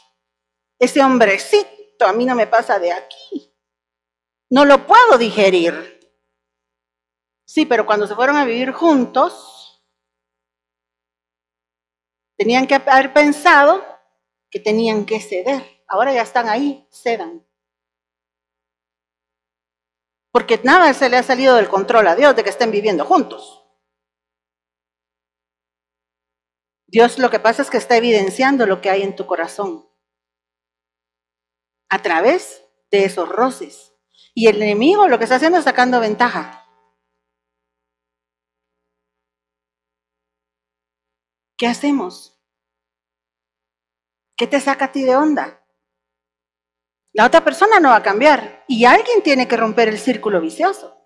B: Ese hombrecito a mí no me pasa de aquí. No lo puedo digerir. Sí, pero cuando se fueron a vivir juntos, tenían que haber pensado que tenían que ceder. Ahora ya están ahí, cedan. Porque nada se le ha salido del control a Dios de que estén viviendo juntos. Dios lo que pasa es que está evidenciando lo que hay en tu corazón a través de esos roces. Y el enemigo lo que está haciendo es sacando ventaja. ¿Qué hacemos? ¿Qué te saca a ti de onda? La otra persona no va a cambiar y alguien tiene que romper el círculo vicioso.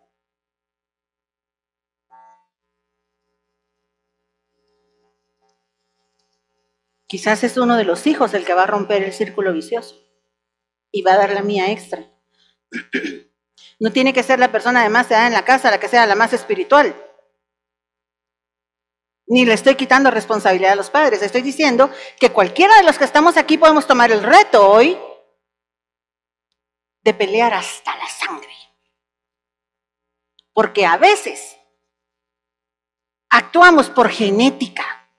B: Quizás es uno de los hijos el que va a romper el círculo vicioso y va a dar la mía extra. No tiene que ser la persona de más edad en la casa la que sea la más espiritual ni le estoy quitando responsabilidad a los padres. Estoy diciendo que cualquiera de los que estamos aquí podemos tomar el reto hoy de pelear hasta la sangre. Porque a veces actuamos por genética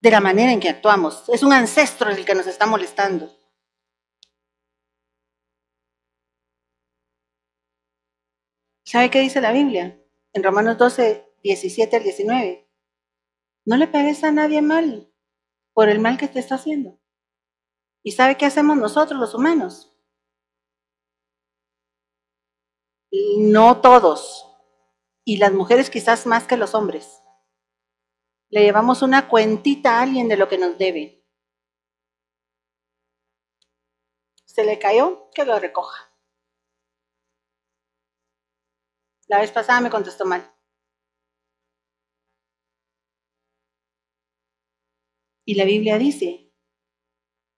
B: de la manera en que actuamos. Es un ancestro el que nos está molestando. ¿Sabe qué dice la Biblia? En Romanos 12, 17 al 19. No le pegues a nadie mal por el mal que te está haciendo. ¿Y sabe qué hacemos nosotros los humanos? No todos, y las mujeres quizás más que los hombres. Le llevamos una cuentita a alguien de lo que nos debe. Se le cayó, que lo recoja. La vez pasada me contestó mal. Y la Biblia dice,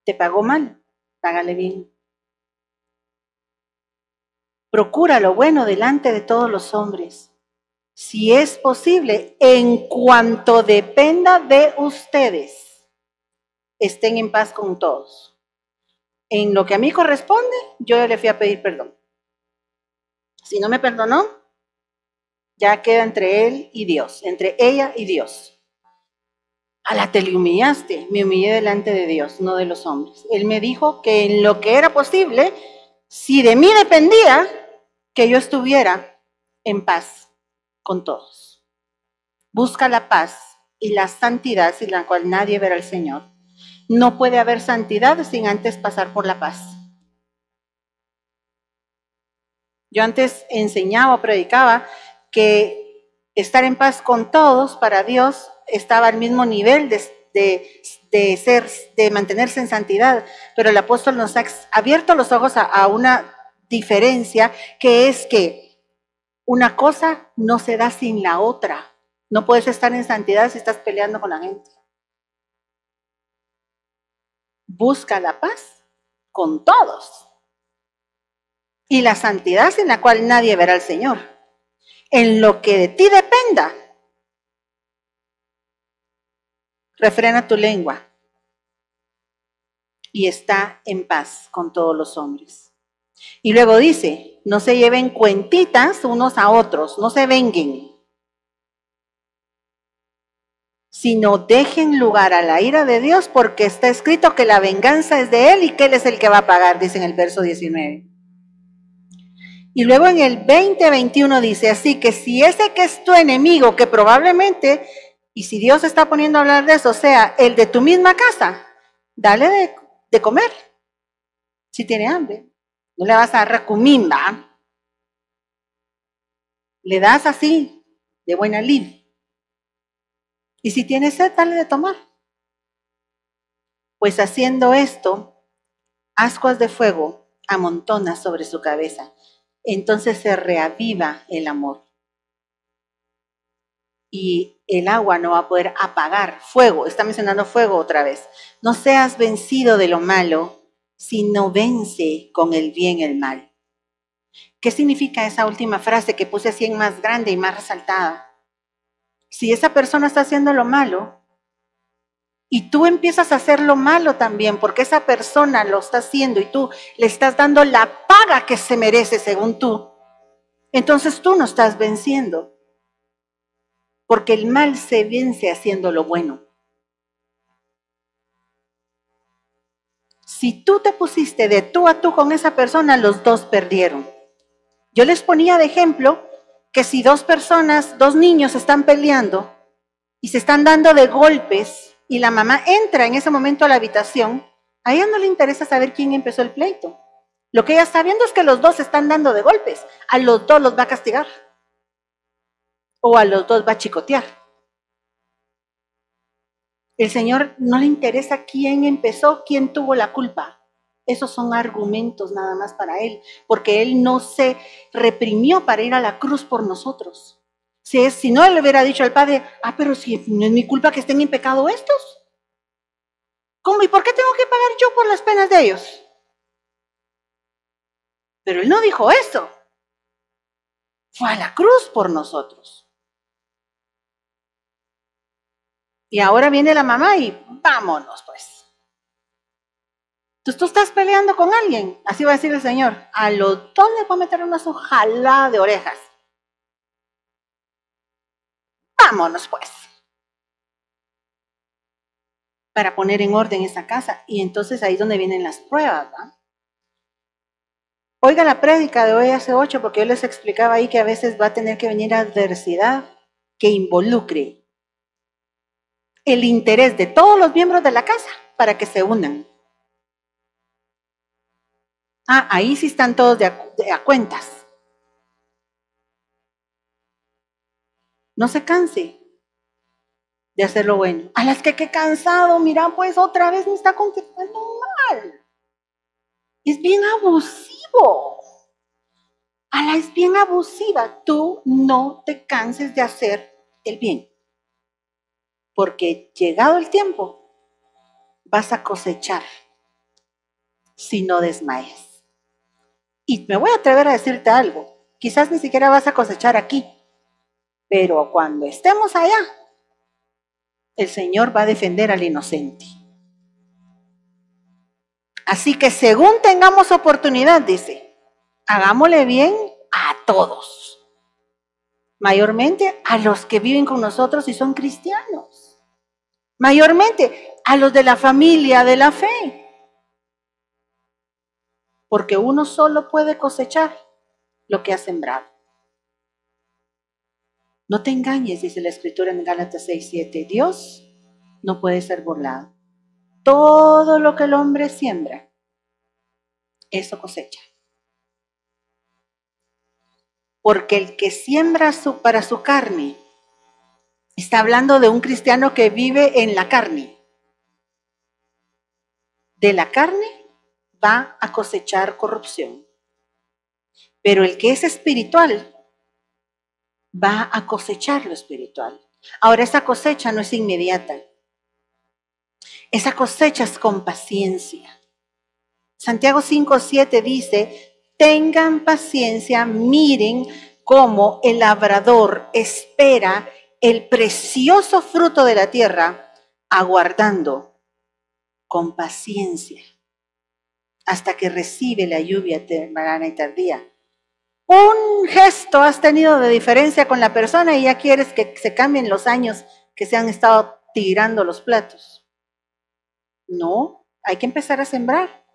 B: te pagó mal, págale bien. Procura lo bueno delante de todos los hombres. Si es posible, en cuanto dependa de ustedes, estén en paz con todos. En lo que a mí corresponde, yo le fui a pedir perdón. Si no me perdonó, ya queda entre él y Dios, entre ella y Dios. A la te le humillaste, me humillé delante de Dios, no de los hombres. Él me dijo que en lo que era posible, si de mí dependía, que yo estuviera en paz con todos. Busca la paz y la santidad sin la cual nadie verá al Señor. No puede haber santidad sin antes pasar por la paz. Yo antes enseñaba predicaba que estar en paz con todos para Dios estaba al mismo nivel de, ser, de mantenerse en santidad, pero el apóstol nos ha abierto los ojos a una diferencia que es que una cosa no se da sin la otra. No puedes estar en santidad si estás peleando con la gente. Busca la paz con todos. Y la santidad sin la cual nadie verá al Señor. En lo que de ti dependa, refrena tu lengua y está en paz con todos los hombres. Y luego dice, no se lleven cuentitas unos a otros, no se venguen. sino dejen lugar a la ira de Dios porque está escrito que la venganza es de Él y que Él es el que va a pagar, dice en el verso 19. Y luego en el 20-21 dice así que si ese que es tu enemigo, que probablemente, y si Dios está poniendo a hablar de eso, sea el de tu misma casa, dale de, comer, si tiene hambre. No le vas a dar recumimba. Le das así, de buena lid. Y si tiene sed, dale de tomar. Pues haciendo esto, ascuas de fuego amontona sobre su cabeza. Entonces se reaviva el amor. Y el agua no va a poder apagar fuego. Está mencionando fuego otra vez. No seas vencido de lo malo, sino vence con el bien el mal. ¿Qué significa esa última frase que puse así en más grande y más resaltada? si esa persona está haciendo lo malo y tú empiezas a hacer lo malo también porque esa persona lo está haciendo y tú le estás dando la paga que se merece según tú, entonces tú no estás venciendo. Porque el mal se vence haciendo lo bueno. Si tú te pusiste de tú a tú con esa persona, los dos perdieron. Yo les ponía de ejemplo que si dos personas, dos niños están peleando y se están dando de golpes y la mamá entra en ese momento a la habitación, a ella no le interesa saber quién empezó el pleito. Lo que ella está viendo es que los dos se están dando de golpes. A los dos los va a castigar. O a los dos va a chicotear. El Señor no le interesa quién empezó, quién tuvo la culpa. Esos son argumentos nada más para Él, porque Él no se reprimió para ir a la cruz por nosotros. Si, es, si no, Él hubiera dicho al Padre, ah, pero si no es mi culpa que estén en pecado estos. ¿Cómo? ¿Y por qué tengo que pagar yo por las penas de ellos? Pero Él no dijo eso. Fue a la cruz por nosotros. Y ahora viene la mamá y vámonos pues. Entonces tú estás peleando con alguien, así va a decir el Señor, a los dos le va a meter una ojalá de orejas. Vámonos pues. Para poner en orden esa casa. Y entonces ahí es donde vienen las pruebas. ¿va? Oiga la prédica de hoy hace ocho, porque yo les explicaba ahí que a veces va a tener que venir adversidad que involucre el interés de todos los miembros de la casa para que se unan. Ah, ahí sí están todos de a, cuentas. No se canse de hacer lo bueno. A las que qué cansado, mira, pues otra vez me está contestando mal. Es bien abusivo. A la es bien abusiva. Tú no te canses de hacer el bien. Porque llegado el tiempo, vas a cosechar si no desmayas. Y me voy a atrever a decirte algo. Quizás ni siquiera vas a cosechar aquí, pero cuando estemos allá, el Señor va a defender al inocente. Así que según tengamos oportunidad, dice, hagámosle bien a todos. Mayormente a los que viven con nosotros y son cristianos. Mayormente a los de la familia de la fe porque uno solo puede cosechar lo que ha sembrado. No te engañes, dice la escritura en Gálatas 6, 7. Dios no puede ser burlado. Todo lo que el hombre siembra, eso cosecha. Porque el que siembra para su carne, Está hablando de un cristiano que vive en la carne. De la carne va a cosechar corrupción. Pero el que es espiritual va a cosechar lo espiritual. Ahora, esa cosecha no es inmediata. Esa cosecha es con paciencia. Santiago 5.7 dice, tengan paciencia, miren cómo el labrador espera el precioso fruto de la tierra, aguardando con paciencia hasta que recibe la lluvia temprana y tardía. Un gesto has tenido de diferencia con la persona y ya quieres que se cambien los años que se han estado tirando los platos. No, hay que empezar a sembrar.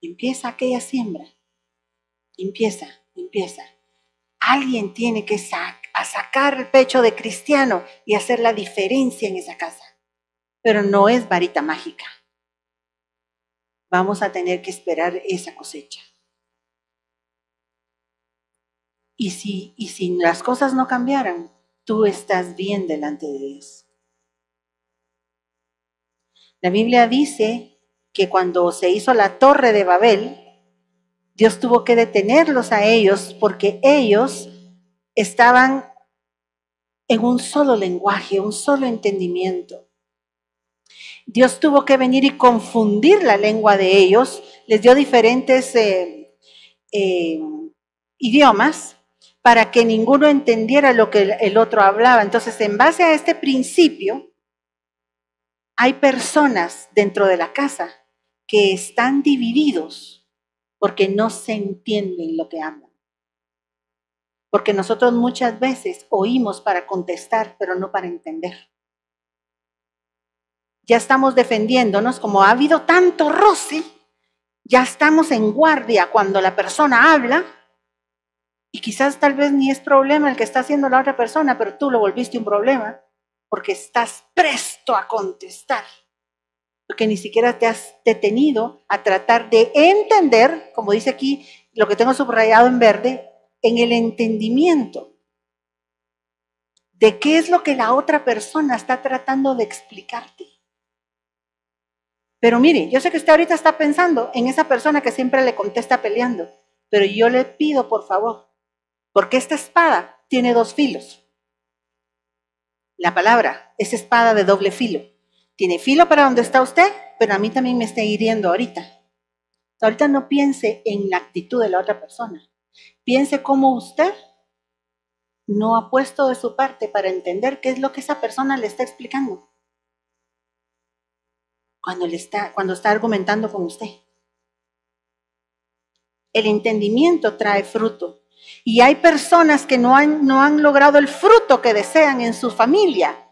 B: Empieza aquella siembra. Empieza, empieza. Alguien tiene que sacar el pecho de cristiano y hacer la diferencia en esa casa. Pero no es varita mágica. Vamos a tener que esperar esa cosecha. Y si, y si las cosas no cambiaran, tú estás bien delante de Dios. La Biblia dice que cuando se hizo la torre de Babel, Dios tuvo que detenerlos a ellos porque ellos estaban en un solo lenguaje, un solo entendimiento. Dios tuvo que venir y confundir la lengua de ellos, les dio diferentes eh, eh, idiomas para que ninguno entendiera lo que el otro hablaba. Entonces, en base a este principio, hay personas dentro de la casa que están divididos porque no se entienden lo que hablan. Porque nosotros muchas veces oímos para contestar, pero no para entender. Ya estamos defendiéndonos, como ha habido tanto roce, ya estamos en guardia cuando la persona habla y quizás tal vez ni es problema el que está haciendo la otra persona, pero tú lo volviste un problema porque estás presto a contestar. Porque ni siquiera te has detenido a tratar de entender, como dice aquí lo que tengo subrayado en verde, en el entendimiento de qué es lo que la otra persona está tratando de explicarte. Pero mire, yo sé que usted ahorita está pensando en esa persona que siempre le contesta peleando, pero yo le pido por favor porque esta espada tiene dos filos. La palabra es espada de doble filo. Tiene filo para donde está usted, pero a mí también me está hiriendo ahorita. Ahorita no piense en la actitud de la otra persona. Piense cómo usted no ha puesto de su parte para entender qué es lo que esa persona le está explicando. Cuando, cuando está argumentando con usted. El entendimiento trae fruto. Y hay personas que no han, no han logrado el fruto que desean en su familia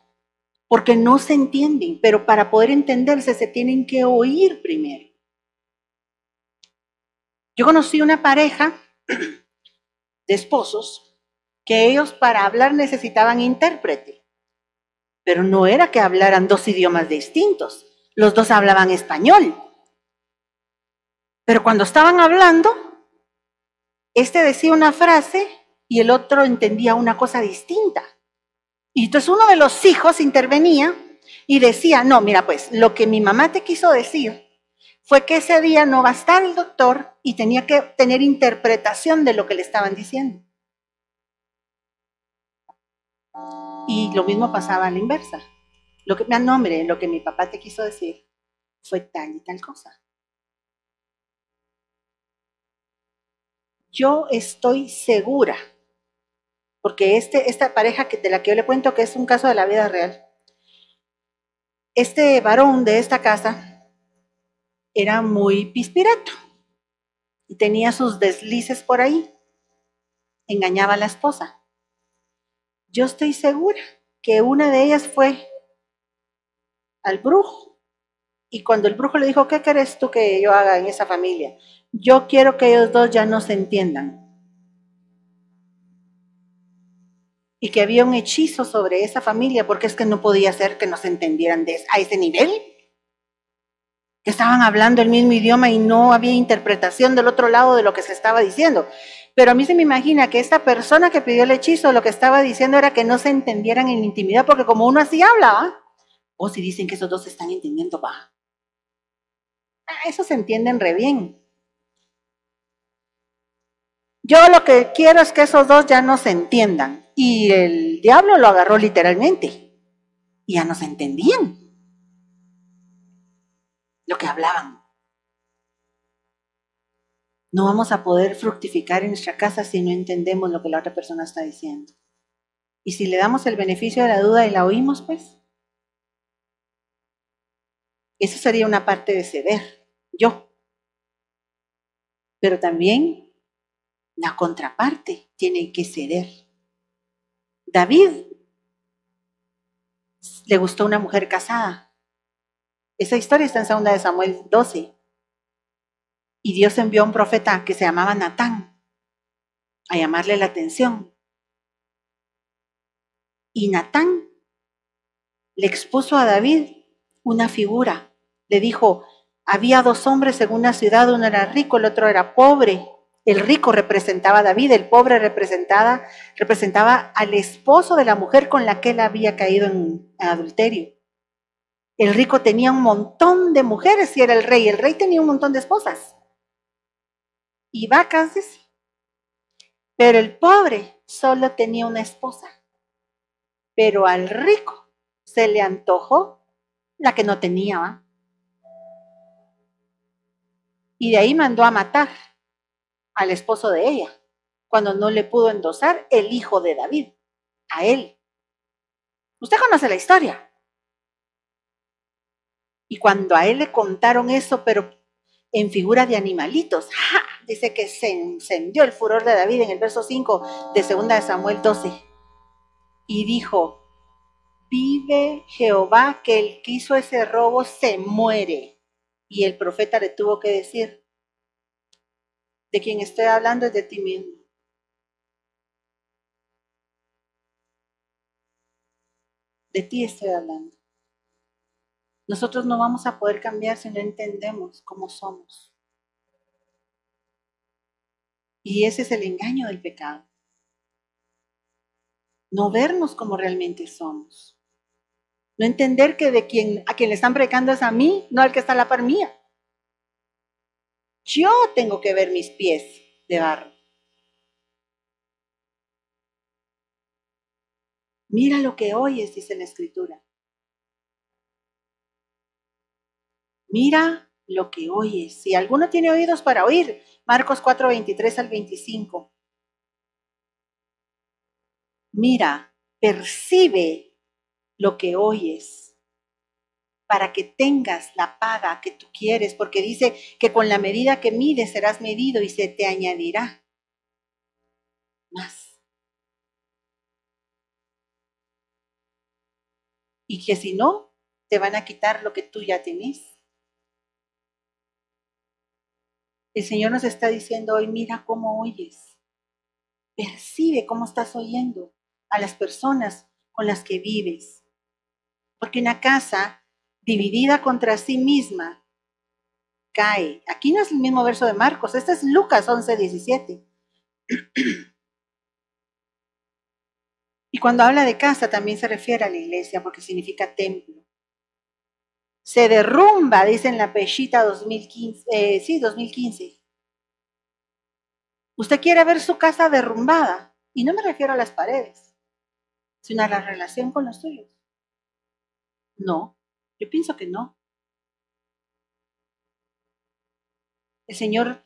B: porque no se entienden, pero para poder entenderse se tienen que oír primero. Yo conocí una pareja de esposos que ellos para hablar necesitaban intérprete, pero no era que hablaran dos idiomas distintos, los dos hablaban español. Pero cuando estaban hablando, este decía una frase y el otro entendía una cosa distinta. Y entonces uno de los hijos intervenía y decía, no, mira, pues lo que mi mamá te quiso decir fue que ese día no va a estar el doctor y tenía que tener interpretación de lo que le estaban diciendo. Y lo mismo pasaba a la inversa. Lo que, ah, no, lo que mi papá te quiso decir fue tal y tal cosa. Yo estoy segura, porque este, esta pareja que, de la que yo le cuento que es un caso de la vida real, este varón de esta casa era muy pispirato y tenía sus deslices por ahí, engañaba a la esposa. Yo estoy segura que una de ellas fue al brujo y cuando el brujo le dijo, ¿qué querés tú que yo haga en esa familia? yo quiero que ellos dos ya no se entiendan. Y que había un hechizo sobre esa familia, porque es que no podía ser que no se entendieran a ese nivel. Que estaban hablando el mismo idioma y no había interpretación del otro lado de lo que se estaba diciendo. Pero a mí se me imagina que esta persona que pidió el hechizo lo que estaba diciendo era que no se entendieran en intimidad, porque como uno así habla, o si dicen que esos dos se están entendiendo, va. Ah, eso se entienden re bien. Yo lo que quiero es que esos dos ya no se entiendan. Y el diablo lo agarró literalmente. Y ya no se entendían lo que hablaban. No vamos a poder fructificar en nuestra casa si no entendemos lo que la otra persona está diciendo. Y si le damos el beneficio de la duda y la oímos, pues, eso sería una parte de ceder, yo. Pero también la contraparte tiene que ceder. David le gustó una mujer casada. Esa historia está en 2 de Samuel 12. Y Dios envió a un profeta que se llamaba Natán a llamarle la atención. Y Natán le expuso a David una figura. Le dijo, había dos hombres en una ciudad, uno era rico, el otro era pobre. El rico representaba a David, el pobre representaba, representaba al esposo de la mujer con la que él había caído en adulterio. El rico tenía un montón de mujeres y era el rey. El rey tenía un montón de esposas y vacas, Pero el pobre solo tenía una esposa. Pero al rico se le antojó la que no tenía. Y de ahí mandó a matar al esposo de ella, cuando no le pudo endosar el hijo de David, a él. Usted conoce la historia. Y cuando a él le contaron eso, pero en figura de animalitos, ¡ja! dice que se encendió el furor de David en el verso 5 de 2 de Samuel 12. Y dijo, vive Jehová que el que hizo ese robo se muere. Y el profeta le tuvo que decir, de quien estoy hablando es de ti mismo. De ti estoy hablando. Nosotros no vamos a poder cambiar si no entendemos cómo somos. Y ese es el engaño del pecado. No vernos como realmente somos. No entender que de quien, a quien le están predicando es a mí, no al que está a la par mía. Yo tengo que ver mis pies de barro. Mira lo que oyes, dice la escritura. Mira lo que oyes. Si alguno tiene oídos para oír, Marcos 4, 23 al 25. Mira, percibe lo que oyes para que tengas la paga que tú quieres, porque dice que con la medida que mides serás medido y se te añadirá más. Y que si no, te van a quitar lo que tú ya tenés. El Señor nos está diciendo hoy, mira cómo oyes. Percibe cómo estás oyendo a las personas con las que vives. Porque una casa dividida contra sí misma cae. Aquí no es el mismo verso de Marcos, este es Lucas 11, 17. Y cuando habla de casa también se refiere a la iglesia porque significa templo. Se derrumba, dice en la Peshita 2015, eh, sí, 2015. Usted quiere ver su casa derrumbada, y no me refiero a las paredes, sino a la relación con los suyos. No, yo pienso que no. El Señor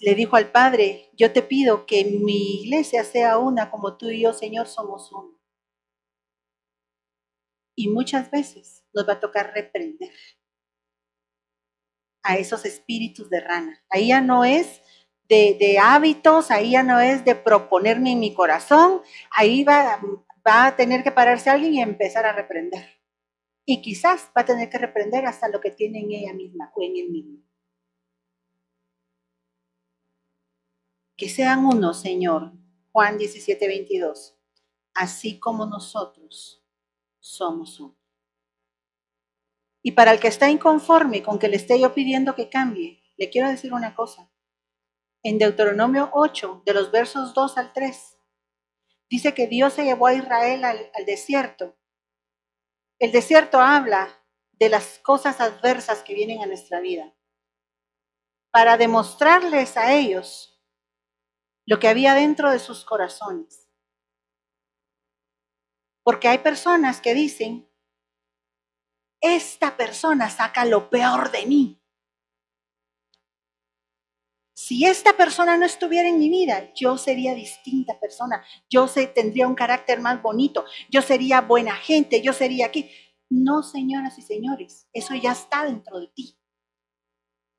B: le dijo al Padre, yo te pido que mi iglesia sea una como tú y yo, Señor, somos uno. Y muchas veces nos va a tocar reprender a esos espíritus de rana. Ahí ya no es de, hábitos, ahí ya no es de proponerme en mi corazón, ahí va, va a tener que pararse alguien y empezar a reprender. Y quizás va a tener que reprender hasta lo que tiene en ella misma o en él mismo. Que sean uno, Señor. Juan 17, 22. Así como nosotros somos uno. Y para el que está inconforme con que le esté yo pidiendo que cambie, le quiero decir una cosa. en Deuteronomio 8, de los versos 2 al 3. Dice que Dios se llevó a Israel al, al desierto. El desierto habla de las cosas adversas que vienen a nuestra vida, para demostrarles a ellos lo que había dentro de sus corazones. Porque hay personas que dicen, esta persona saca lo peor de mí. Si esta persona no estuviera en mi vida, yo sería distinta persona. Yo tendría un carácter más bonito. Yo sería buena gente. Yo sería aquí. No, señoras y señores, eso ya está dentro de ti.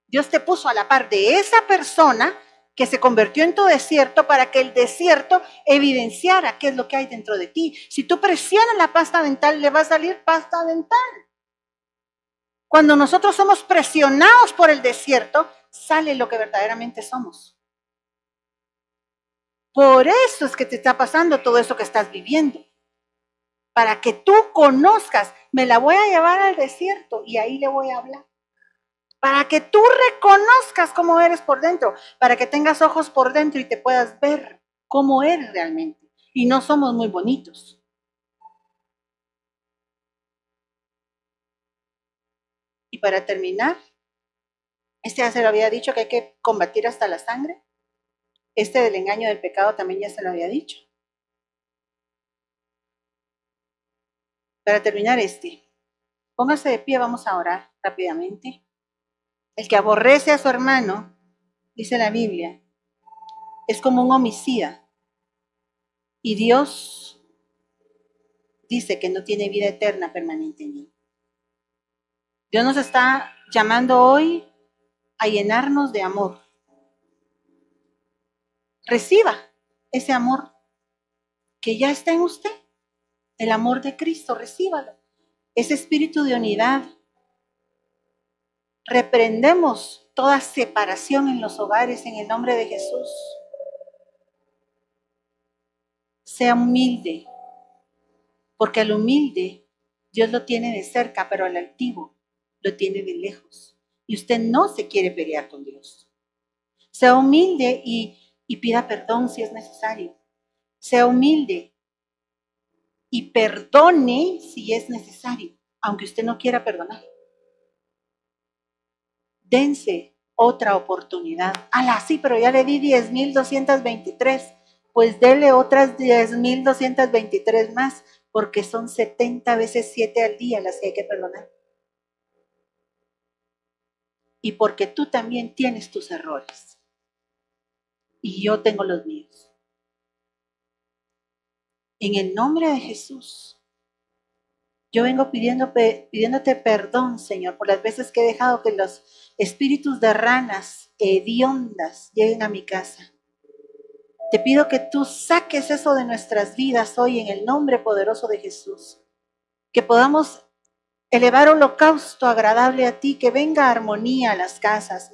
B: Dios te puso a la par de esa persona que se convirtió en tu desierto para que el desierto evidenciara qué es lo que hay dentro de ti. Si tú presionas la pasta dental, le va a salir pasta dental. Cuando nosotros somos presionados por el desierto, sale lo que verdaderamente somos. Por eso es que te está pasando todo eso que estás viviendo. Para que tú conozcas, me la voy a llevar al desierto y ahí le voy a hablar. Para que tú reconozcas cómo eres por dentro, para que tengas ojos por dentro y te puedas ver cómo eres realmente. Y no somos muy bonitos. Y para terminar, este ya se lo había dicho que hay que combatir hasta la sangre. Este del engaño del pecado también ya se lo había dicho. Para terminar este, póngase de pie, vamos a orar rápidamente. El que aborrece a su hermano, dice la Biblia, es como un homicida. Y Dios dice que no tiene vida eterna permanente en él. Dios nos está llamando hoy a llenarnos de amor. Reciba ese amor que ya está en usted. El amor de Cristo, recíbalo. Ese espíritu de unidad. Reprendemos toda separación en los hogares en el nombre de Jesús. Sea humilde, porque al humilde Dios lo tiene de cerca, pero al altivo lo tiene de lejos. Y usted no se quiere pelear con Dios. Sea humilde y, pida perdón si es necesario. Sea humilde y perdone si es necesario, aunque usted no quiera perdonar. Dense otra oportunidad. Ala, sí, pero ya le di 10.223. Pues dele otras 10.223 más, porque son 70 veces 7 al día las que hay que perdonar y porque tú también tienes tus errores. Y yo tengo los míos. En el nombre de Jesús, yo vengo pidiendo, pidiéndote perdón, Señor, por las veces que he dejado que los espíritus de ranas hediondas lleguen a mi casa. Te pido que tú saques eso de nuestras vidas hoy en el nombre poderoso de Jesús. Que podamos elevar holocausto agradable a ti, que venga armonía a las casas,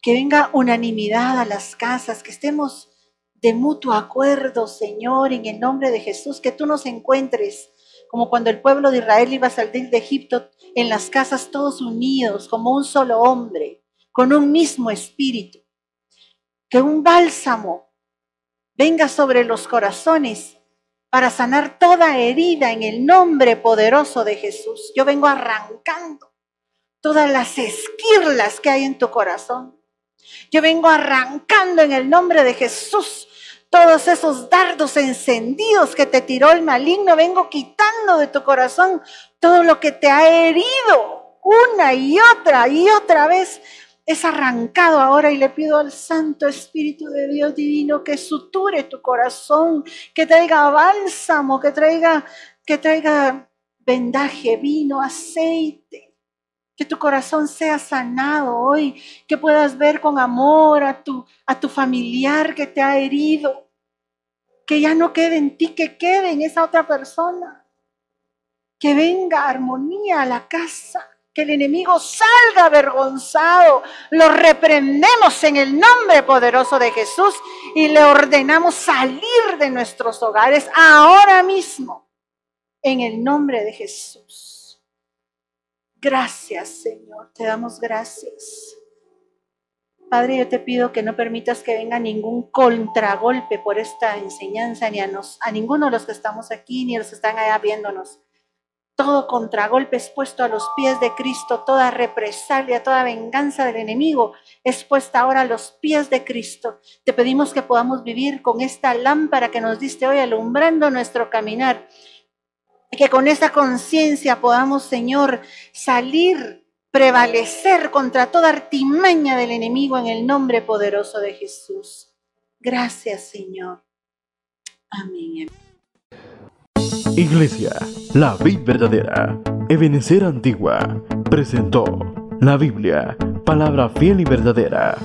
B: que venga unanimidad a las casas, que estemos de mutuo acuerdo, Señor, en el nombre de Jesús, que tú nos encuentres como cuando el pueblo de Israel iba a salir de Egipto en las casas todos unidos, como un solo hombre, con un mismo espíritu. Que un bálsamo venga sobre los corazones para sanar toda herida en el nombre poderoso de Jesús. Yo vengo arrancando todas las esquirlas que hay en tu corazón. Yo vengo arrancando en el nombre de Jesús todos esos dardos encendidos que te tiró el maligno. Vengo quitando de tu corazón todo lo que te ha herido una y otra y otra vez es arrancado ahora y le pido al Santo Espíritu de Dios divino que suture tu corazón, que traiga bálsamo, que traiga, que traiga vendaje, vino, aceite. Que tu corazón sea sanado hoy, que puedas ver con amor a tu, a tu familiar que te ha herido. Que ya no quede en ti, que quede en esa otra persona. Que venga armonía a la casa que el enemigo salga avergonzado. Lo reprendemos en el nombre poderoso de Jesús y le ordenamos salir de nuestros hogares ahora mismo, en el nombre de Jesús. Gracias, Señor, te damos gracias. Padre, yo te pido que no permitas que venga ningún contragolpe por esta enseñanza, ni a, a ninguno de los que estamos aquí, ni a los que están allá viéndonos. Todo contragolpe es puesto a los pies de Cristo, toda represalia, toda venganza del enemigo es puesta ahora a los pies de Cristo. Te pedimos que podamos vivir con esta lámpara que nos diste hoy alumbrando nuestro caminar. Que con esta conciencia podamos, Señor, salir prevalecer contra toda artimaña del enemigo en el nombre poderoso de Jesús. Gracias, Señor. Amén.
A: Iglesia, la vid verdadera, Ebenecer Antigua, presentó la Biblia, palabra fiel y verdadera